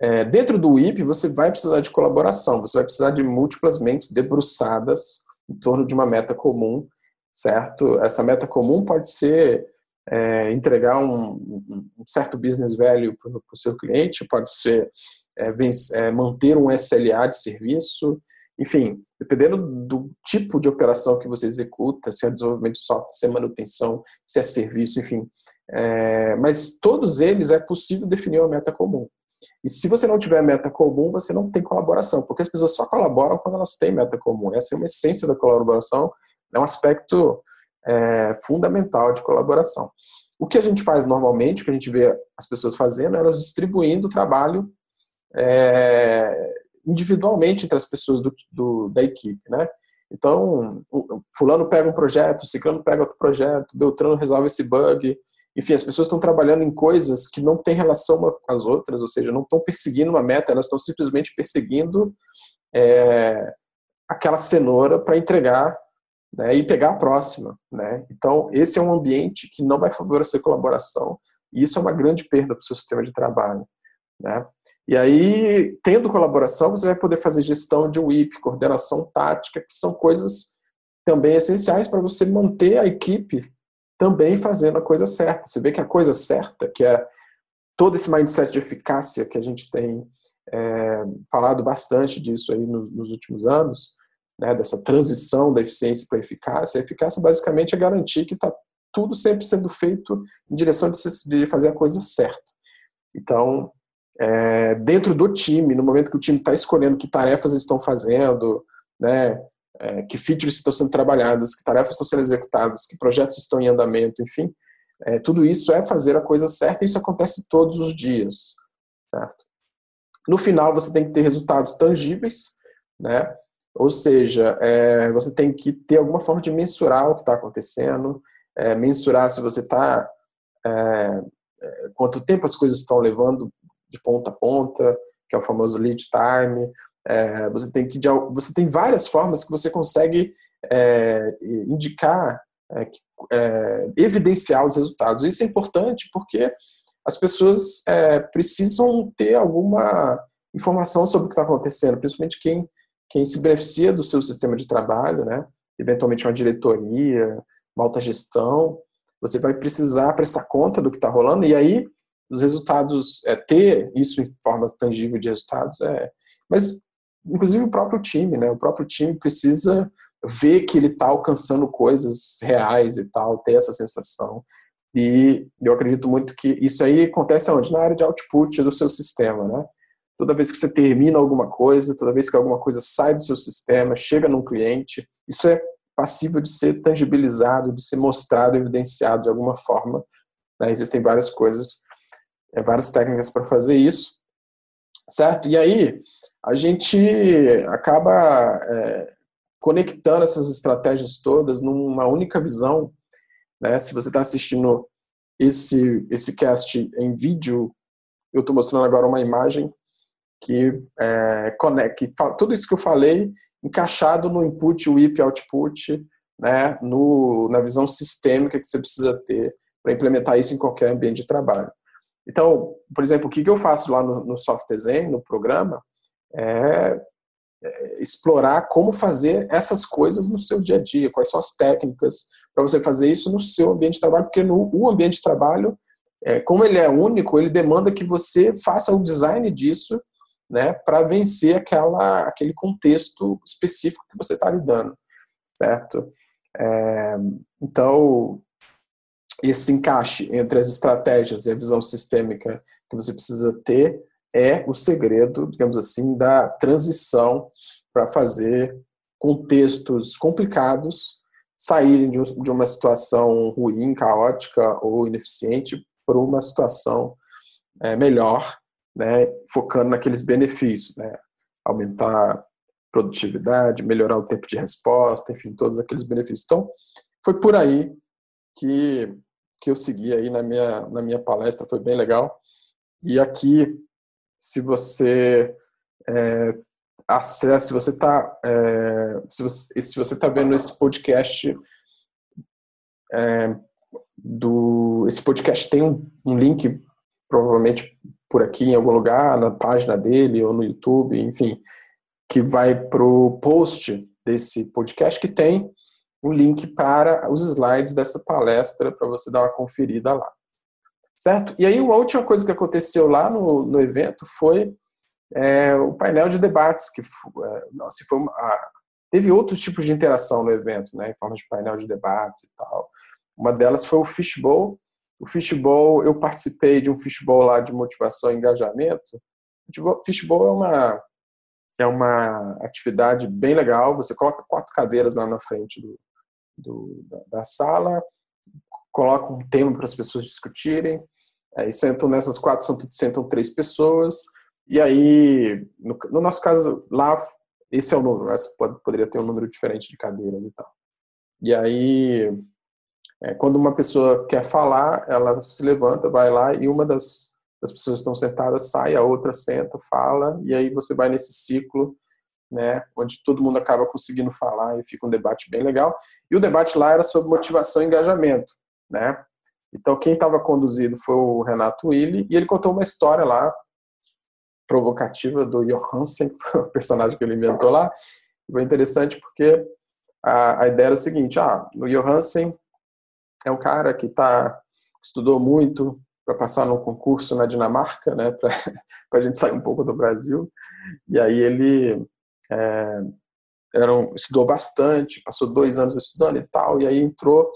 É, dentro do WIP, você vai precisar de colaboração, você vai precisar de múltiplas mentes debruçadas em torno de uma meta comum certo? Essa meta comum pode ser é, entregar um, um, certo business value para o seu cliente, pode ser é, vencer, é, manter um SLA de serviço, enfim, dependendo do tipo de operação que você executa, se é desenvolvimento de software, se é manutenção, se é serviço, enfim. É, mas todos eles é possível definir uma meta comum. E se você não tiver meta comum, você não tem colaboração, porque as pessoas só colaboram quando elas têm meta comum. Essa é uma essência da colaboração é um aspecto é, fundamental de colaboração. O que a gente faz normalmente, o que a gente vê as pessoas fazendo, é elas distribuindo o trabalho é, individualmente entre as pessoas do, do, da equipe, né? Então, fulano pega um projeto, ciclano pega outro projeto, Beltrano resolve esse bug. Enfim, as pessoas estão trabalhando em coisas que não têm relação uma com as outras, ou seja, não estão perseguindo uma meta, elas estão simplesmente perseguindo é, aquela cenoura para entregar né, e pegar a próxima. Né? Então, esse é um ambiente que não vai favorecer colaboração e isso é uma grande perda para o seu sistema de trabalho. Né? E aí, tendo colaboração, você vai poder fazer gestão de WIP, coordenação tática, que são coisas também essenciais para você manter a equipe também fazendo a coisa certa. Você vê que a coisa certa, que é todo esse mindset de eficácia que a gente tem é, falado bastante disso aí nos, nos últimos anos, né, dessa transição da eficiência para a eficácia, a eficácia basicamente é garantir que está tudo sempre sendo feito em direção de, de fazer a coisa certa. Então, é, dentro do time, no momento que o time está escolhendo que tarefas eles estão fazendo, né, é, que features estão sendo trabalhadas, que tarefas estão sendo executadas, que projetos estão em andamento, enfim, é, tudo isso é fazer a coisa certa e isso acontece todos os dias, certo? No final, você tem que ter resultados tangíveis, né? Ou seja, é, você tem que ter alguma forma de mensurar o que está acontecendo, é, mensurar se você está é, é, quanto tempo as coisas estão levando de ponta a ponta, que é o famoso lead time. É, você tem que você tem várias formas que você consegue é, indicar, evidenciar os resultados. Isso é importante porque as pessoas precisam ter alguma informação sobre o que está acontecendo, principalmente quem quem se beneficia do seu sistema de trabalho, né? Eventualmente uma diretoria, uma alta gestão, você vai precisar prestar conta do que está rolando e aí os resultados, é, ter isso em forma tangível de resultados, é, mas inclusive o próprio time, né? O próprio time precisa ver que ele está alcançando coisas reais e tal, ter essa sensação. E eu acredito muito que isso aí acontece onde? Na área de output do seu sistema, né? Toda vez que você termina alguma coisa, toda vez que alguma coisa sai do seu sistema, chega num cliente, isso é passível de ser tangibilizado, de ser mostrado, evidenciado de alguma forma. Né? Existem várias coisas é, várias técnicas para fazer isso, certo? E aí a gente acaba é, conectando essas estratégias todas numa única visão, né? Se você está assistindo esse esse cast em vídeo, eu estou mostrando agora uma imagem que é, conecta tudo isso que eu falei encaixado no input, WIP, output, né? No, na visão sistêmica que você precisa ter para implementar isso em qualquer ambiente de trabalho. Então, por exemplo, o que eu faço lá no, no Soft Design, no programa, é, é explorar como fazer essas coisas no seu dia a dia, quais são as técnicas para você fazer isso no seu ambiente de trabalho, porque no o ambiente de trabalho, é, como ele é único, ele demanda que você faça o design disso, né, para vencer aquela, aquele contexto específico que você está lidando, certo? É, então, esse encaixe entre as estratégias e a visão sistêmica que você precisa ter é o segredo, digamos assim, da transição para fazer contextos complicados saírem de uma situação ruim, caótica ou ineficiente para uma situação é, melhor, né, focando naqueles benefícios, né, aumentar produtividade, melhorar o tempo de resposta, enfim, todos aqueles benefícios. Então, foi por aí que que eu segui aí na minha, na minha palestra, foi bem legal. E aqui, se você é, acessa, se você está é, se você, se você tá vendo esse podcast é, do esse podcast tem um, um, link provavelmente por aqui em algum lugar na página dele ou no YouTube, enfim, que vai pro post desse podcast que tem o link para os slides dessa palestra para você dar uma conferida lá. Certo? E aí, uma última coisa que aconteceu lá no, no evento foi é, o painel de debates, que é, nossa, foi uma, teve outros tipos de interação no evento, né, em forma de painel de debates e tal. Uma delas foi o Fishbowl. O Fishbowl, eu participei de um Fishbowl lá de motivação e engajamento. Fishbowl é uma, é uma atividade bem legal. Você coloca quatro cadeiras lá na frente do, do da, da, sala, coloca um tema para as pessoas discutirem, aí sentam nessas quatro, sentam, três pessoas, e aí, no, no, nosso caso, lá, esse é o número, pode, poderia ter um número diferente de cadeiras e tal. E aí, é, quando uma pessoa quer falar, ela se levanta, vai lá e uma das, das pessoas que estão sentadas sai, a outra senta, fala, e aí você vai nesse ciclo, né, onde todo mundo acaba conseguindo falar e fica um debate bem legal. E o debate lá era sobre motivação e engajamento, né? Então, quem estava conduzido foi o Renato Willi, e ele contou uma história lá, provocativa do Johansen, <laughs> o personagem que ele inventou lá. Foi interessante porque a, a ideia era o seguinte: ah, o Johansen é um cara que tá, estudou muito para passar num concurso na Dinamarca, né, para <laughs> a gente sair um pouco do Brasil. E aí ele é, era um, estudou bastante, passou dois anos estudando e tal, e aí entrou.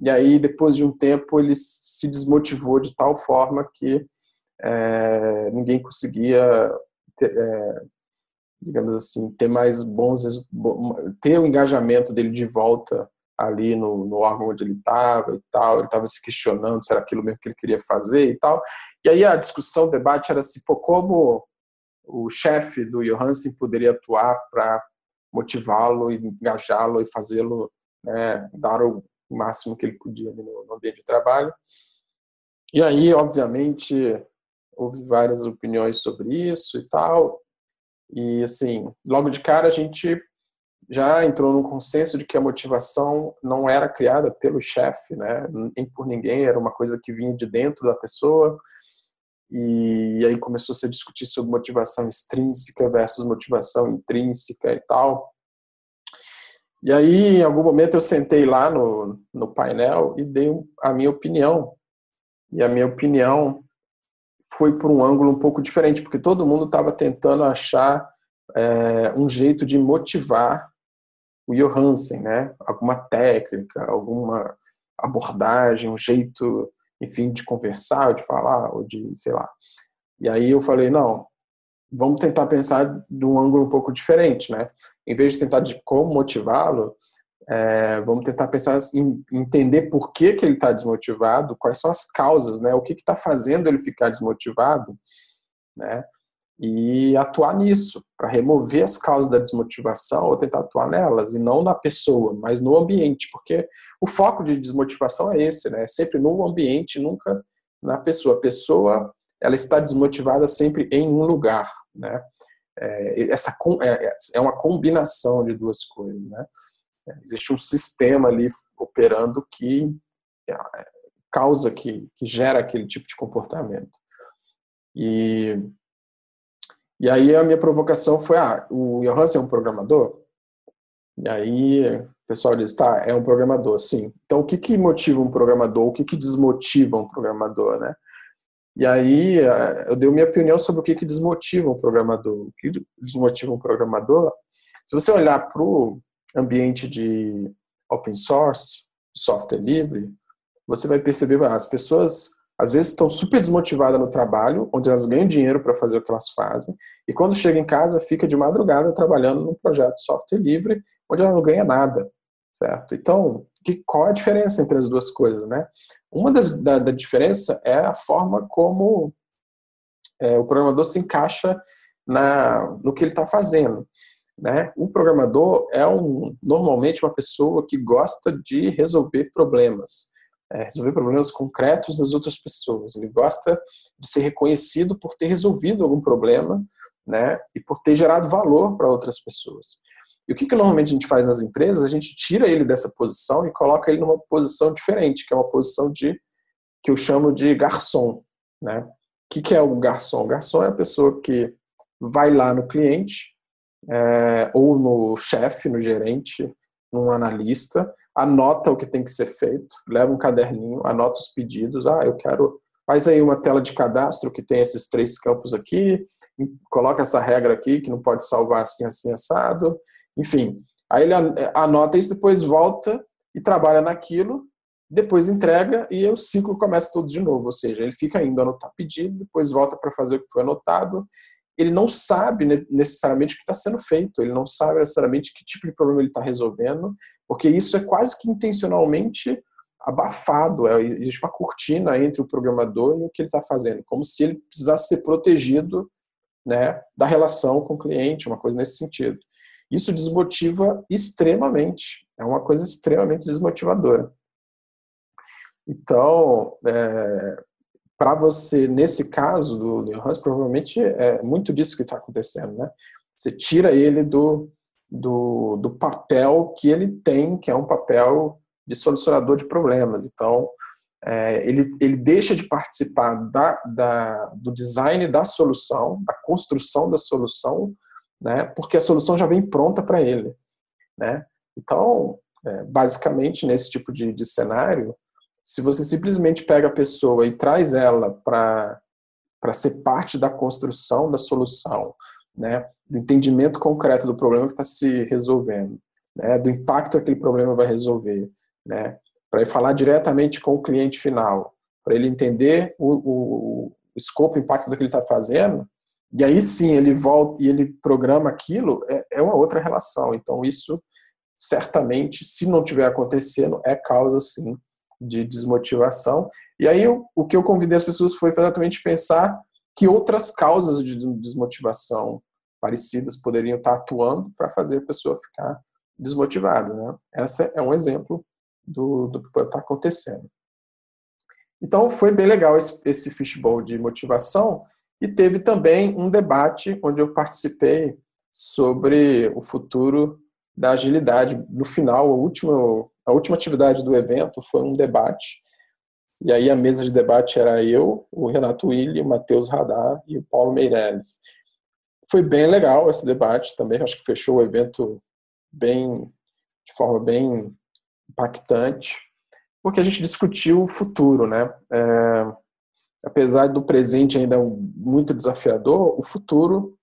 E aí, depois de um tempo, ele se desmotivou de tal forma que é, ninguém conseguia ter, é, digamos assim, ter mais bons, ter o engajamento dele de volta ali no, no órgão onde ele estava e tal, ele estava se questionando se era aquilo mesmo que ele queria fazer e tal. E aí a discussão, o debate era assim, pô, como o chefe do Johansen poderia atuar para motivá-lo, engajá-lo e fazê-lo né, dar o máximo que ele podia no, no ambiente de trabalho. E aí, obviamente, houve várias opiniões sobre isso e tal. E assim, logo de cara a gente já entrou no consenso de que a motivação não era criada pelo chefe, né, nem por ninguém, era uma coisa que vinha de dentro da pessoa. E aí começou -se a discutir sobre motivação extrínseca versus motivação intrínseca e tal. E aí, em algum momento, eu sentei lá no, no painel e dei a minha opinião. E a minha opinião foi por um ângulo um pouco diferente, porque todo mundo estava tentando achar é, um jeito de motivar o Johansen, né? Alguma técnica, alguma abordagem, um jeito, enfim, de conversar, de falar, ou de, sei lá. E aí eu falei, não, vamos tentar pensar de um ângulo um pouco diferente, né? Em vez de tentar de como motivá-lo, é, vamos tentar pensar em entender por que, que ele está desmotivado, quais são as causas, né? O que está fazendo ele ficar desmotivado, né? E atuar nisso, para remover as causas da desmotivação ou tentar atuar nelas, e não na pessoa, mas no ambiente, porque o foco de desmotivação é esse, né? É sempre no ambiente, nunca na pessoa. A pessoa, ela está desmotivada sempre em um lugar, né? É, essa é, é uma combinação de duas coisas, né? Existe um sistema ali operando que é, causa, que, que gera aquele tipo de comportamento. E, e aí a minha provocação foi, ah, o Johansen é um programador? E aí o pessoal diz, tá, é um programador, sim. Então o que, que motiva um programador? O que, que desmotiva um programador, né? E aí é, eu dei minha opinião sobre o que, que desmotiva um programador. O que desmotiva um programador? Se você olhar para o ambiente de open source, software livre, você vai perceber as pessoas às vezes estão super desmotivadas no trabalho, onde elas ganham dinheiro para fazer o que elas fazem, e quando chega em casa fica de madrugada trabalhando num projeto de software livre, onde ela não ganha nada, certo? Então, que, qual a diferença entre as duas coisas, né? Uma das da, da diferença é a forma como é, o programador se encaixa na, no que ele está fazendo. Né? O programador é um, normalmente uma pessoa que gosta de resolver problemas, é, resolver problemas concretos das outras pessoas. Ele gosta de ser reconhecido por ter resolvido algum problema né? e por ter gerado valor para outras pessoas. E o que, que normalmente a gente faz nas empresas? A gente tira ele dessa posição e coloca ele numa posição diferente, que é uma posição de que eu chamo de garçom. Né? O que, que é o garçom? O garçom é a pessoa que vai lá no cliente é, ou no chefe, no gerente, num analista, anota o que tem que ser feito, leva um caderninho, anota os pedidos. Ah, eu quero. Faz aí uma tela de cadastro que tem esses três campos aqui, coloca essa regra aqui que não pode salvar assim, assim, assado. Enfim, aí ele anota isso, depois volta e trabalha naquilo, depois entrega e o ciclo começa todo de novo. Ou seja, ele fica indo anotar pedido, depois volta para fazer o que foi anotado ele não sabe necessariamente o que está sendo feito, ele não sabe necessariamente que tipo de problema ele está resolvendo, porque isso é quase que intencionalmente abafado, é, existe uma cortina entre o programador e o que ele está fazendo, como se ele precisasse ser protegido né, da relação com o cliente, uma coisa nesse sentido. Isso desmotiva extremamente, é uma coisa extremamente desmotivadora. Então, é, para você, nesse caso do, do Hans, provavelmente é muito disso que está acontecendo, né? Você tira ele do, do, do papel que ele tem, que é um papel de solucionador de problemas. Então, é, ele, ele deixa de participar da, da, do design da solução, da construção da solução, né, porque a solução já vem pronta para ele. Né? Então, é, basicamente, nesse tipo de, de cenário, se você simplesmente pega a pessoa e traz ela para ser parte da construção da solução, né, do entendimento concreto do problema que está se resolvendo, né, do impacto que aquele problema vai resolver, né, para falar diretamente com o cliente final, para ele entender o, o, o escopo, o impacto do que ele está fazendo, e aí sim ele volta e ele programa aquilo, é, é uma outra relação. Então isso certamente, se não tiver acontecendo, é causa sim de desmotivação. E aí o, o que eu convidei as pessoas foi exatamente pensar que outras causas de desmotivação parecidas poderiam estar atuando para fazer a pessoa ficar desmotivada. Né? Esse é um exemplo do, do que pode estar acontecendo. Então foi bem legal esse, esse fishbowl de motivação e teve também um debate onde eu participei sobre o futuro da agilidade. No final, a última, a última atividade do evento foi um debate. E aí a mesa de debate era eu, o Renato Willi, o Matheus Radar e o Paulo Meirelles. Foi bem legal esse debate também, acho que fechou o evento bem de forma bem impactante, porque a gente discutiu o futuro, né? É, apesar do presente ainda muito desafiador, o futuro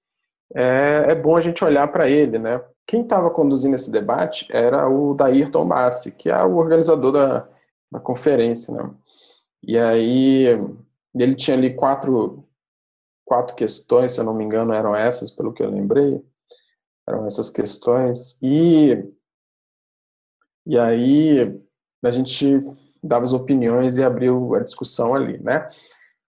é, é bom a gente olhar para ele, né? Quem estava conduzindo esse debate era o Daírton Bassi, que é o organizador da, da conferência, né? E aí ele tinha ali quatro quatro questões, se eu não me engano, eram essas, pelo que eu lembrei, eram essas questões e e aí a gente dava as opiniões e abriu a discussão ali, né?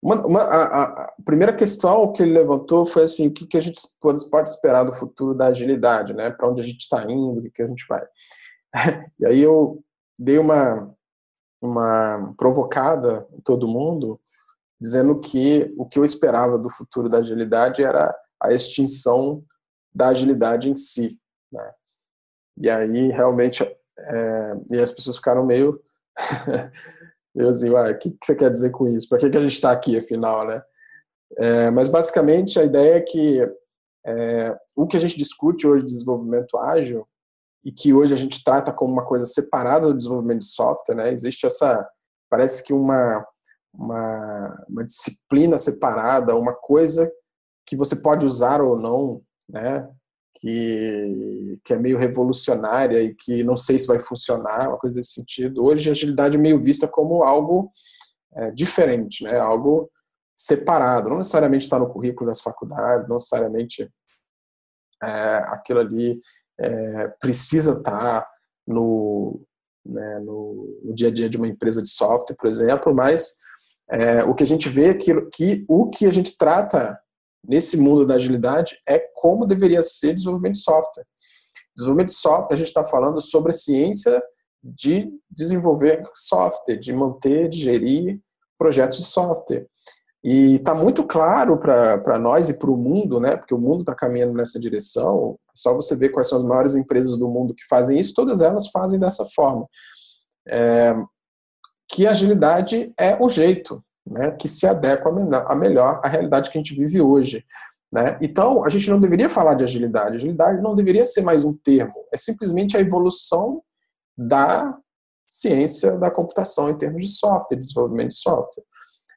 Uma, uma a, a, primeira questão que ele levantou foi assim, o que, que a gente pode, pode esperar do futuro da agilidade, né? Para onde a gente está indo, o que, que a gente vai. <laughs> E aí eu dei uma, uma provocada em todo mundo, dizendo que o que eu esperava do futuro da agilidade era a extinção da agilidade em si. Né? E aí realmente é, e as pessoas ficaram meio. <laughs> meio assim, o que, que você quer dizer com isso? Para que, que a gente está aqui, afinal, né? É, mas basicamente a ideia é que é, o que a gente discute hoje de desenvolvimento ágil e que hoje a gente trata como uma coisa separada do desenvolvimento de software, né? Existe essa, parece que uma, uma, uma disciplina separada, uma coisa que você pode usar ou não, né? que, que é meio revolucionária e que não sei se vai funcionar, uma coisa desse sentido. Hoje a agilidade é meio vista como algo é, diferente, né? algo separado, não necessariamente está no currículo das faculdades, não necessariamente é, aquilo ali é, precisa estar tá no, né, no, no, dia a dia de uma empresa de software, por exemplo, mas é, o que a gente vê é que, que o que a gente trata nesse mundo da agilidade é como deveria ser desenvolvimento de software. Desenvolvimento de software, a gente está falando sobre a ciência de desenvolver software, de manter, de gerir projetos de software. E está muito claro para nós e para o mundo, né, porque o mundo está caminhando nessa direção, só você ver quais são as maiores empresas do mundo que fazem isso, todas elas fazem dessa forma. É, que agilidade é o jeito, né, que se adequa a melhor à realidade que a gente vive hoje. Né? Então, a gente não deveria falar de agilidade. Agilidade não deveria ser mais um termo, é simplesmente a evolução da ciência da computação em termos de software, desenvolvimento de software.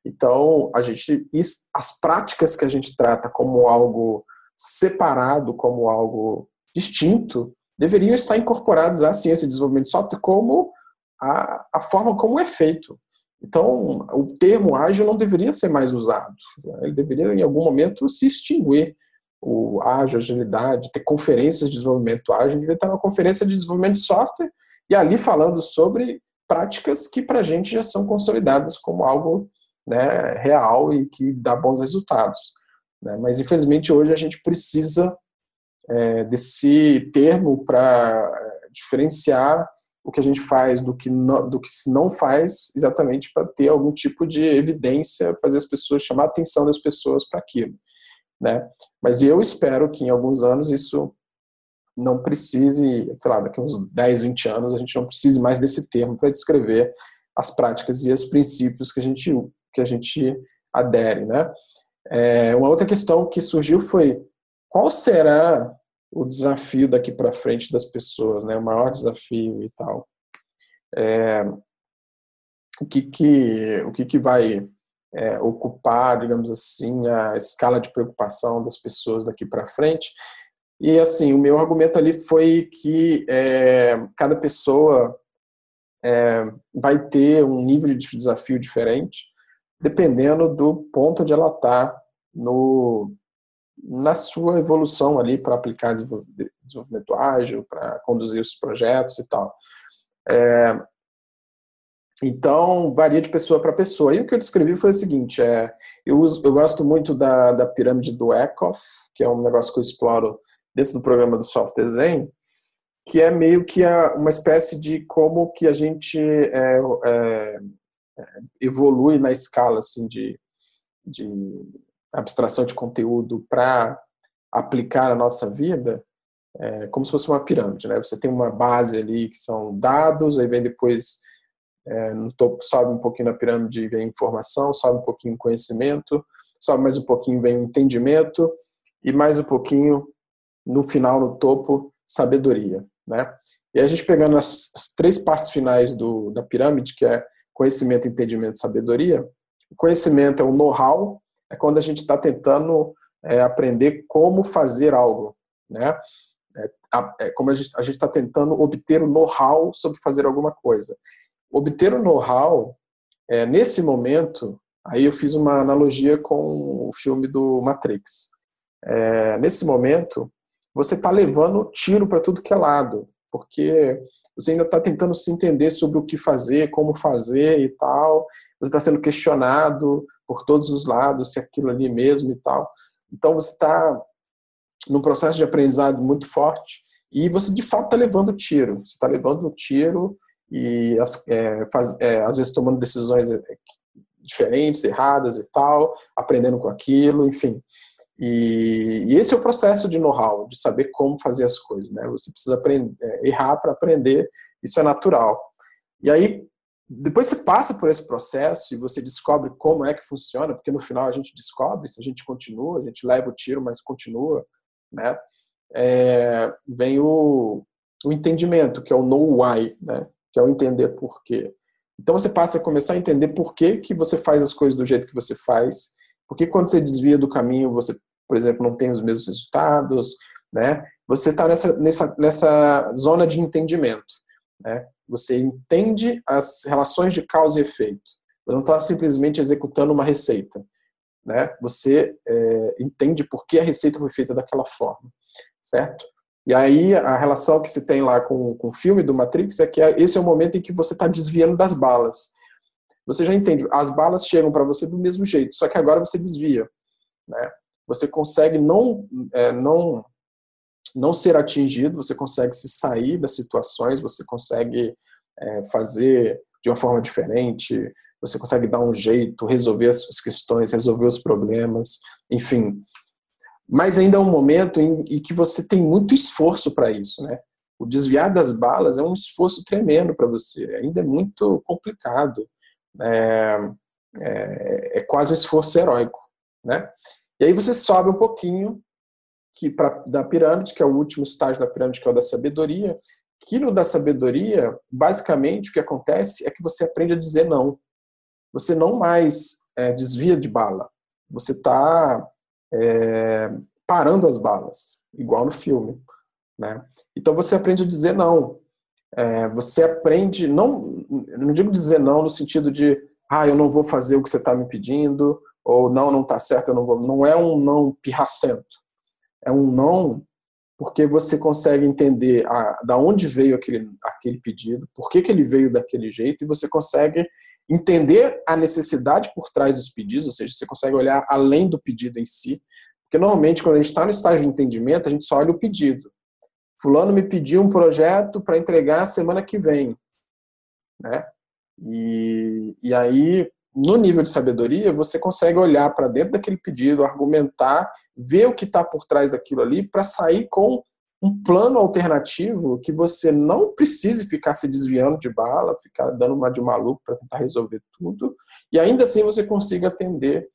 Então, a gente, as práticas que a gente trata como algo separado, como algo distinto, deveriam estar incorporadas à ciência de desenvolvimento de software como a, a forma como é feito. Então, o termo ágil não deveria ser mais usado. Ele deveria, em algum momento, se extinguir. O ágil, agilidade, ter conferências de desenvolvimento ágil, deveria estar uma conferência de desenvolvimento de software E ali falando sobre práticas que para a gente já são consolidadas como algo né, real e que dá bons resultados. Né? Mas infelizmente hoje a gente precisa é, desse termo para é, diferenciar o que a gente faz do que não, do que se não faz, exatamente para ter algum tipo de evidência, fazer as pessoas chamar a atenção das pessoas para aquilo, né? Mas eu espero que em alguns anos isso não precise, sei lá, daqui uns 10, 20 anos a gente não precise mais desse termo para descrever as práticas e os princípios que a gente que a gente adere, né? É, uma outra questão que surgiu foi qual será o desafio daqui para frente das pessoas, né? O maior desafio e tal. É, o que que o que que vai é, ocupar, digamos assim, a escala de preocupação das pessoas daqui para frente? E assim, o meu argumento ali foi que é, cada pessoa é, vai ter um nível de desafio diferente, dependendo do ponto onde ela está no na sua evolução ali para aplicar desenvolvimento ágil, para conduzir os projetos e tal. É, então, varia de pessoa para pessoa. E o que eu descrevi foi o seguinte: é, eu, uso, eu gosto muito da, da pirâmide do Eckhoff, que é um negócio que eu exploro dentro do programa do Software Zen, que é meio que a, uma espécie de como que a gente é, é, evolui na escala assim, de, de abstração de conteúdo para aplicar na nossa vida, é como se fosse uma pirâmide, né? Você tem uma base ali que são dados, aí vem depois é, no topo sobe um pouquinho na pirâmide vem informação, sobe um pouquinho conhecimento, sobe mais um pouquinho vem entendimento e mais um pouquinho no final no topo sabedoria, né? E a gente pegando as, as três partes finais do, da pirâmide, que é conhecimento, entendimento, sabedoria. O conhecimento é o know-how, é quando a gente está tentando é, aprender como fazer algo, né? É, é como a gente está tentando obter o know-how sobre fazer alguma coisa. Obter o know-how, é, nesse momento, aí eu fiz uma analogia com o filme do Matrix. É, nesse momento, você está levando tiro para tudo que é lado, porque você ainda está tentando se entender sobre o que fazer, como fazer e tal. Você está sendo questionado por todos os lados, se aquilo ali mesmo e tal. Então você está num processo de aprendizado muito forte e você de fato está levando tiro. Você está levando tiro e é, faz, é, às vezes tomando decisões é, diferentes, erradas e tal, aprendendo com aquilo, enfim. E, e esse é o processo de know-how, de saber como fazer as coisas. Né? Você precisa aprender, é, errar para aprender, isso é natural. E aí, depois você passa por esse processo e você descobre como é que funciona, porque no final a gente descobre, se a gente continua, a gente leva o tiro, mas continua, né? É, vem o, o entendimento, que é o know why, né? Que é o entender por quê. Então você passa a começar a entender por que, que você faz as coisas do jeito que você faz, porque quando você desvia do caminho, você, por exemplo, não tem os mesmos resultados, né? Você está nessa, nessa, nessa zona de entendimento, né? Você entende as relações de causa e efeito. Você não está simplesmente executando uma receita. Né? Você é, entende por que a receita foi feita daquela forma, certo? E aí a relação que se tem lá com, com o filme do Matrix é que é, esse é o momento em que você está desviando das balas. Você já entende, as balas chegam para você do mesmo jeito, só que agora você desvia. Né? Você consegue não, é, não não ser atingido, você consegue se sair das situações, você consegue é, fazer de uma forma diferente, você consegue dar um jeito, resolver as suas questões, resolver os problemas, enfim. Mas ainda é um momento em, em que você tem muito esforço para isso, né? O desviar das balas é um esforço tremendo para você, ainda é muito complicado. É, é, é quase um esforço heróico, né? E aí você sobe um pouquinho que pra, da pirâmide, que é o último estágio da pirâmide, que é o da sabedoria, que no da sabedoria, basicamente, o que acontece é que você aprende a dizer não. Você não mais é, desvia de bala. Você está é, parando as balas, igual no filme. Né? Então você aprende a dizer não. É, você aprende, não, não digo dizer não no sentido de, ah, eu não vou fazer o que você está me pedindo, ou não, não está certo, eu não vou. Não é um não pirracento é um não porque você consegue entender a, da onde veio aquele, aquele pedido, por que, que ele veio daquele jeito, e você consegue entender a necessidade por trás dos pedidos, ou seja, você consegue olhar além do pedido em si, porque normalmente quando a gente está no estágio de entendimento, a gente só olha o pedido. Fulano me pediu um projeto para entregar semana que vem, né? E, e aí no nível de sabedoria, você consegue olhar para dentro daquele pedido, argumentar, ver o que está por trás daquilo ali, para sair com um plano alternativo que você não precise ficar se desviando de bala, ficar dando uma de maluco para tentar resolver tudo, e ainda assim você consiga atender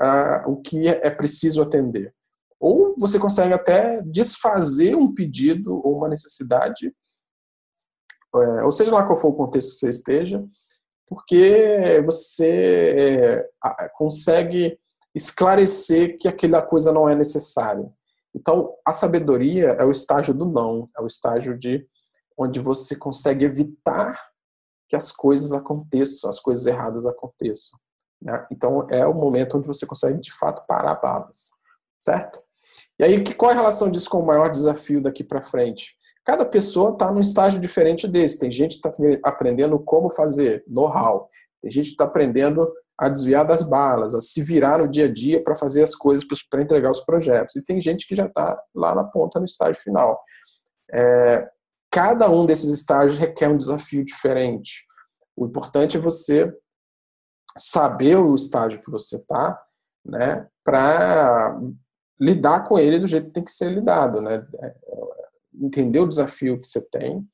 uh, o que é preciso atender. Ou você consegue até desfazer um pedido ou uma necessidade, uh, ou seja lá qual for o contexto que você esteja, porque você é, consegue esclarecer que aquela coisa não é necessária. Então, a sabedoria é o estágio do não, é o estágio de onde você consegue evitar que as coisas aconteçam, as coisas erradas aconteçam. Né? Então, é o momento onde você consegue, de fato, parar balas, certo? E aí, qual é a relação disso com o maior desafio daqui para frente? Cada pessoa está num estágio diferente desse. Tem gente que está aprendendo como fazer, know-how. Tem gente que está aprendendo a desviar das balas, a se virar no dia a dia para fazer as coisas, para entregar os projetos. E tem gente que já está lá na ponta, no estágio final. É, cada um desses estágios requer um desafio diferente. O importante é você saber o estágio que você está, né, para lidar com ele do jeito que tem que ser lidado, né? É, entender o desafio que você tem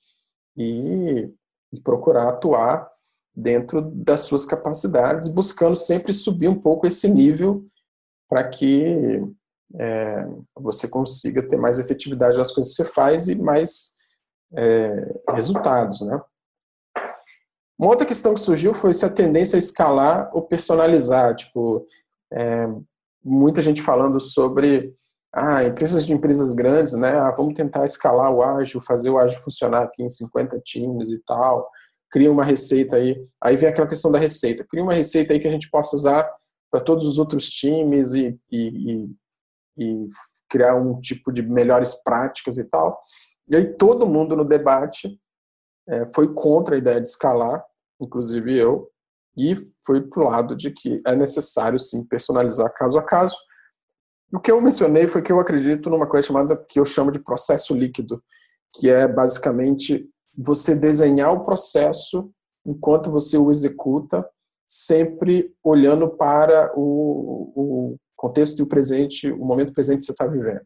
e, e procurar atuar dentro das suas capacidades, buscando sempre subir um pouco esse nível para que é, você consiga ter mais efetividade nas coisas que você faz e mais é, resultados, né? Uma outra questão que surgiu foi se a tendência a escalar ou personalizar, tipo, é, muita gente falando sobre ah, empresas de empresas grandes, né? Ah, vamos tentar escalar o ágil, fazer o ágil funcionar aqui em 50 times e tal. Cria uma receita aí. Aí vem aquela questão da receita. Cria uma receita aí que a gente possa usar para todos os outros times e, e, e, e criar um tipo de melhores práticas e tal. E aí todo mundo no debate é, foi contra a ideia de escalar, inclusive eu, e foi para o lado de que é necessário sim personalizar caso a caso o que eu mencionei foi que eu acredito numa coisa chamada que eu chamo de processo líquido, que é basicamente você desenhar o processo enquanto você o executa, sempre olhando para o, o contexto do presente, o momento presente que você está vivendo.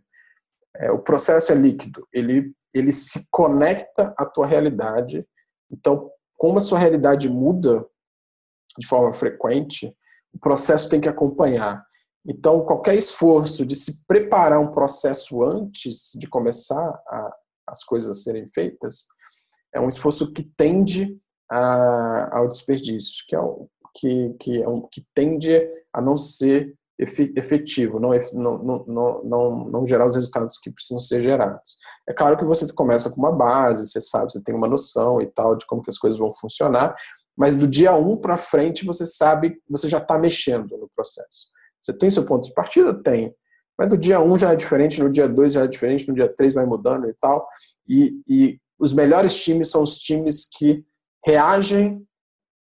É, o processo é líquido, ele, ele se conecta à tua realidade. Então, como a sua realidade muda de forma frequente, o processo tem que acompanhar. Então, qualquer esforço de se preparar um processo antes de começar a, as coisas a serem feitas é um esforço que tende a, ao desperdício, que, é um, que, que, é um, que tende a não ser efetivo, não, não, não, não, não gerar os resultados que precisam ser gerados. É claro que você começa com uma base, você sabe, você tem uma noção e tal de como que as coisas vão funcionar, mas do dia 1 um para frente você sabe, você já está mexendo no processo. Você tem seu ponto de partida? Tem. Mas do dia 1 um já é diferente, no dia 2 já é diferente, no dia 3 vai mudando e tal. E, e os melhores times são os times que reagem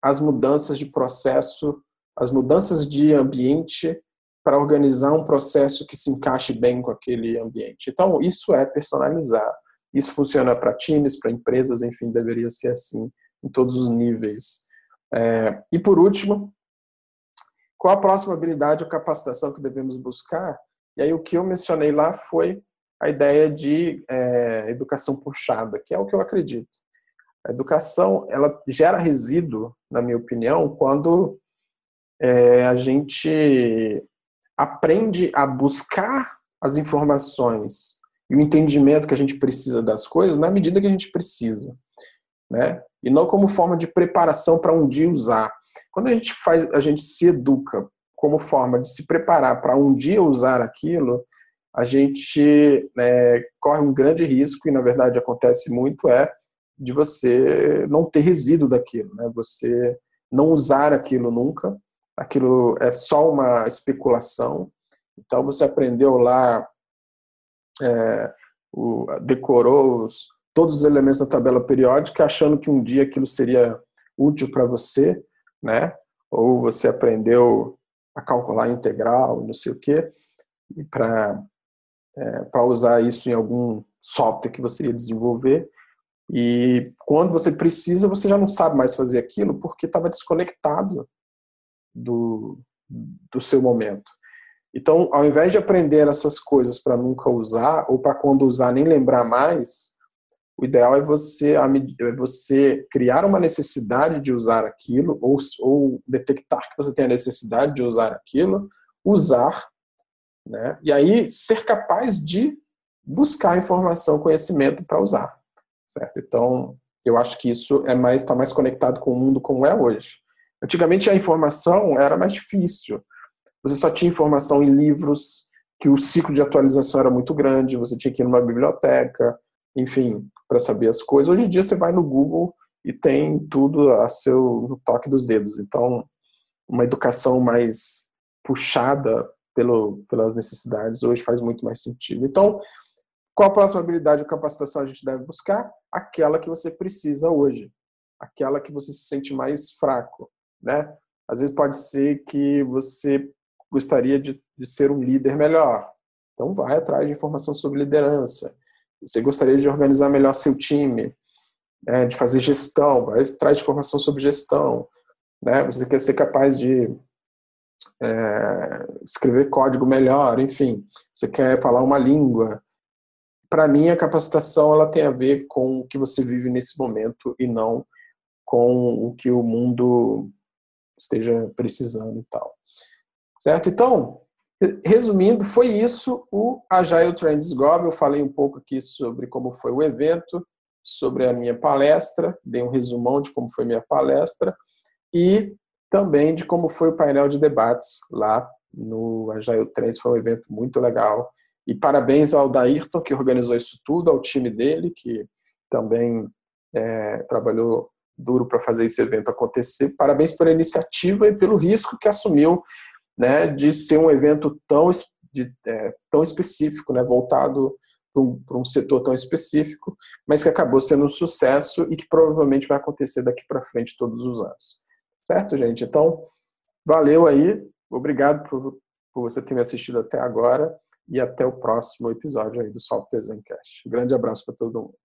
às mudanças de processo, às mudanças de ambiente para organizar um processo que se encaixe bem com aquele ambiente. Então, isso é personalizar. Isso funciona para times, para empresas, enfim, deveria ser assim em todos os níveis. É, e por último, qual a próxima habilidade ou capacitação que devemos buscar? E aí o que eu mencionei lá foi a ideia de é, educação puxada, que é o que eu acredito. A educação ela gera resíduo, na minha opinião, quando é, a gente aprende a buscar as informações e o entendimento que a gente precisa das coisas na medida que a gente precisa, né? E não como forma de preparação para um dia usar. Quando a gente faz, a gente se educa como forma de se preparar para um dia usar aquilo, a gente é, corre um grande risco e na verdade acontece muito é de você não ter resíduo daquilo, né? Você não usar aquilo nunca, aquilo é só uma especulação. Então você aprendeu lá é, o, decorou os, todos os elementos da tabela periódica, achando que um dia aquilo seria útil para você, né? Ou você aprendeu a calcular integral, não sei o quê, para é, para usar isso em algum software que você ia desenvolver. E quando você precisa, você já não sabe mais fazer aquilo porque estava desconectado do, do seu momento. Então, ao invés de aprender essas coisas para nunca usar, ou para quando usar nem lembrar mais, o ideal é você, é você criar uma necessidade de usar aquilo, ou, ou detectar que você tem a necessidade de usar aquilo, usar, né? e aí ser capaz de buscar informação, conhecimento para usar. Certo? Então, eu acho que isso é mais está mais conectado com o mundo como é hoje. Antigamente a informação era mais difícil você só tinha informação em livros, que o ciclo de atualização era muito grande, você tinha que ir numa biblioteca, enfim, para saber as coisas. Hoje em dia você vai no Google e tem tudo a seu no toque dos dedos. Então, uma educação mais puxada pelo, pelas necessidades hoje faz muito mais sentido. Então, qual a próxima habilidade ou capacitação a gente deve buscar? Aquela que você precisa hoje, aquela que você se sente mais fraco, né? Às vezes pode ser que você gostaria de, de ser um líder melhor. Então, vai atrás de informação sobre liderança. Você gostaria de organizar melhor seu time, né, de fazer gestão, vai de informação sobre gestão. Né? Você quer ser capaz de é, escrever código melhor, enfim. Você quer falar uma língua. Para mim, a capacitação ela tem a ver com o que você vive nesse momento e não com o que o mundo esteja precisando e tal. Certo? Então, resumindo, foi isso o Agile Trends Gov. Eu falei um pouco aqui sobre como foi o evento, sobre a minha palestra, dei um resumão de como foi minha palestra e também de como foi o painel de debates lá no Agile Trends. Foi um evento muito legal. E parabéns ao Dairton, que organizou isso tudo, ao time dele, que também é, trabalhou duro para fazer esse evento acontecer. Parabéns pela iniciativa e pelo risco que assumiu né, de ser um evento tão, de, é, tão específico, né, voltado para um, setor tão específico, mas que acabou sendo um sucesso e que provavelmente vai acontecer daqui para frente todos os anos. Certo, gente? Então, valeu aí, obrigado por, por você ter me assistido até agora e até o próximo episódio aí do Software Zencast. Um grande abraço para todo mundo.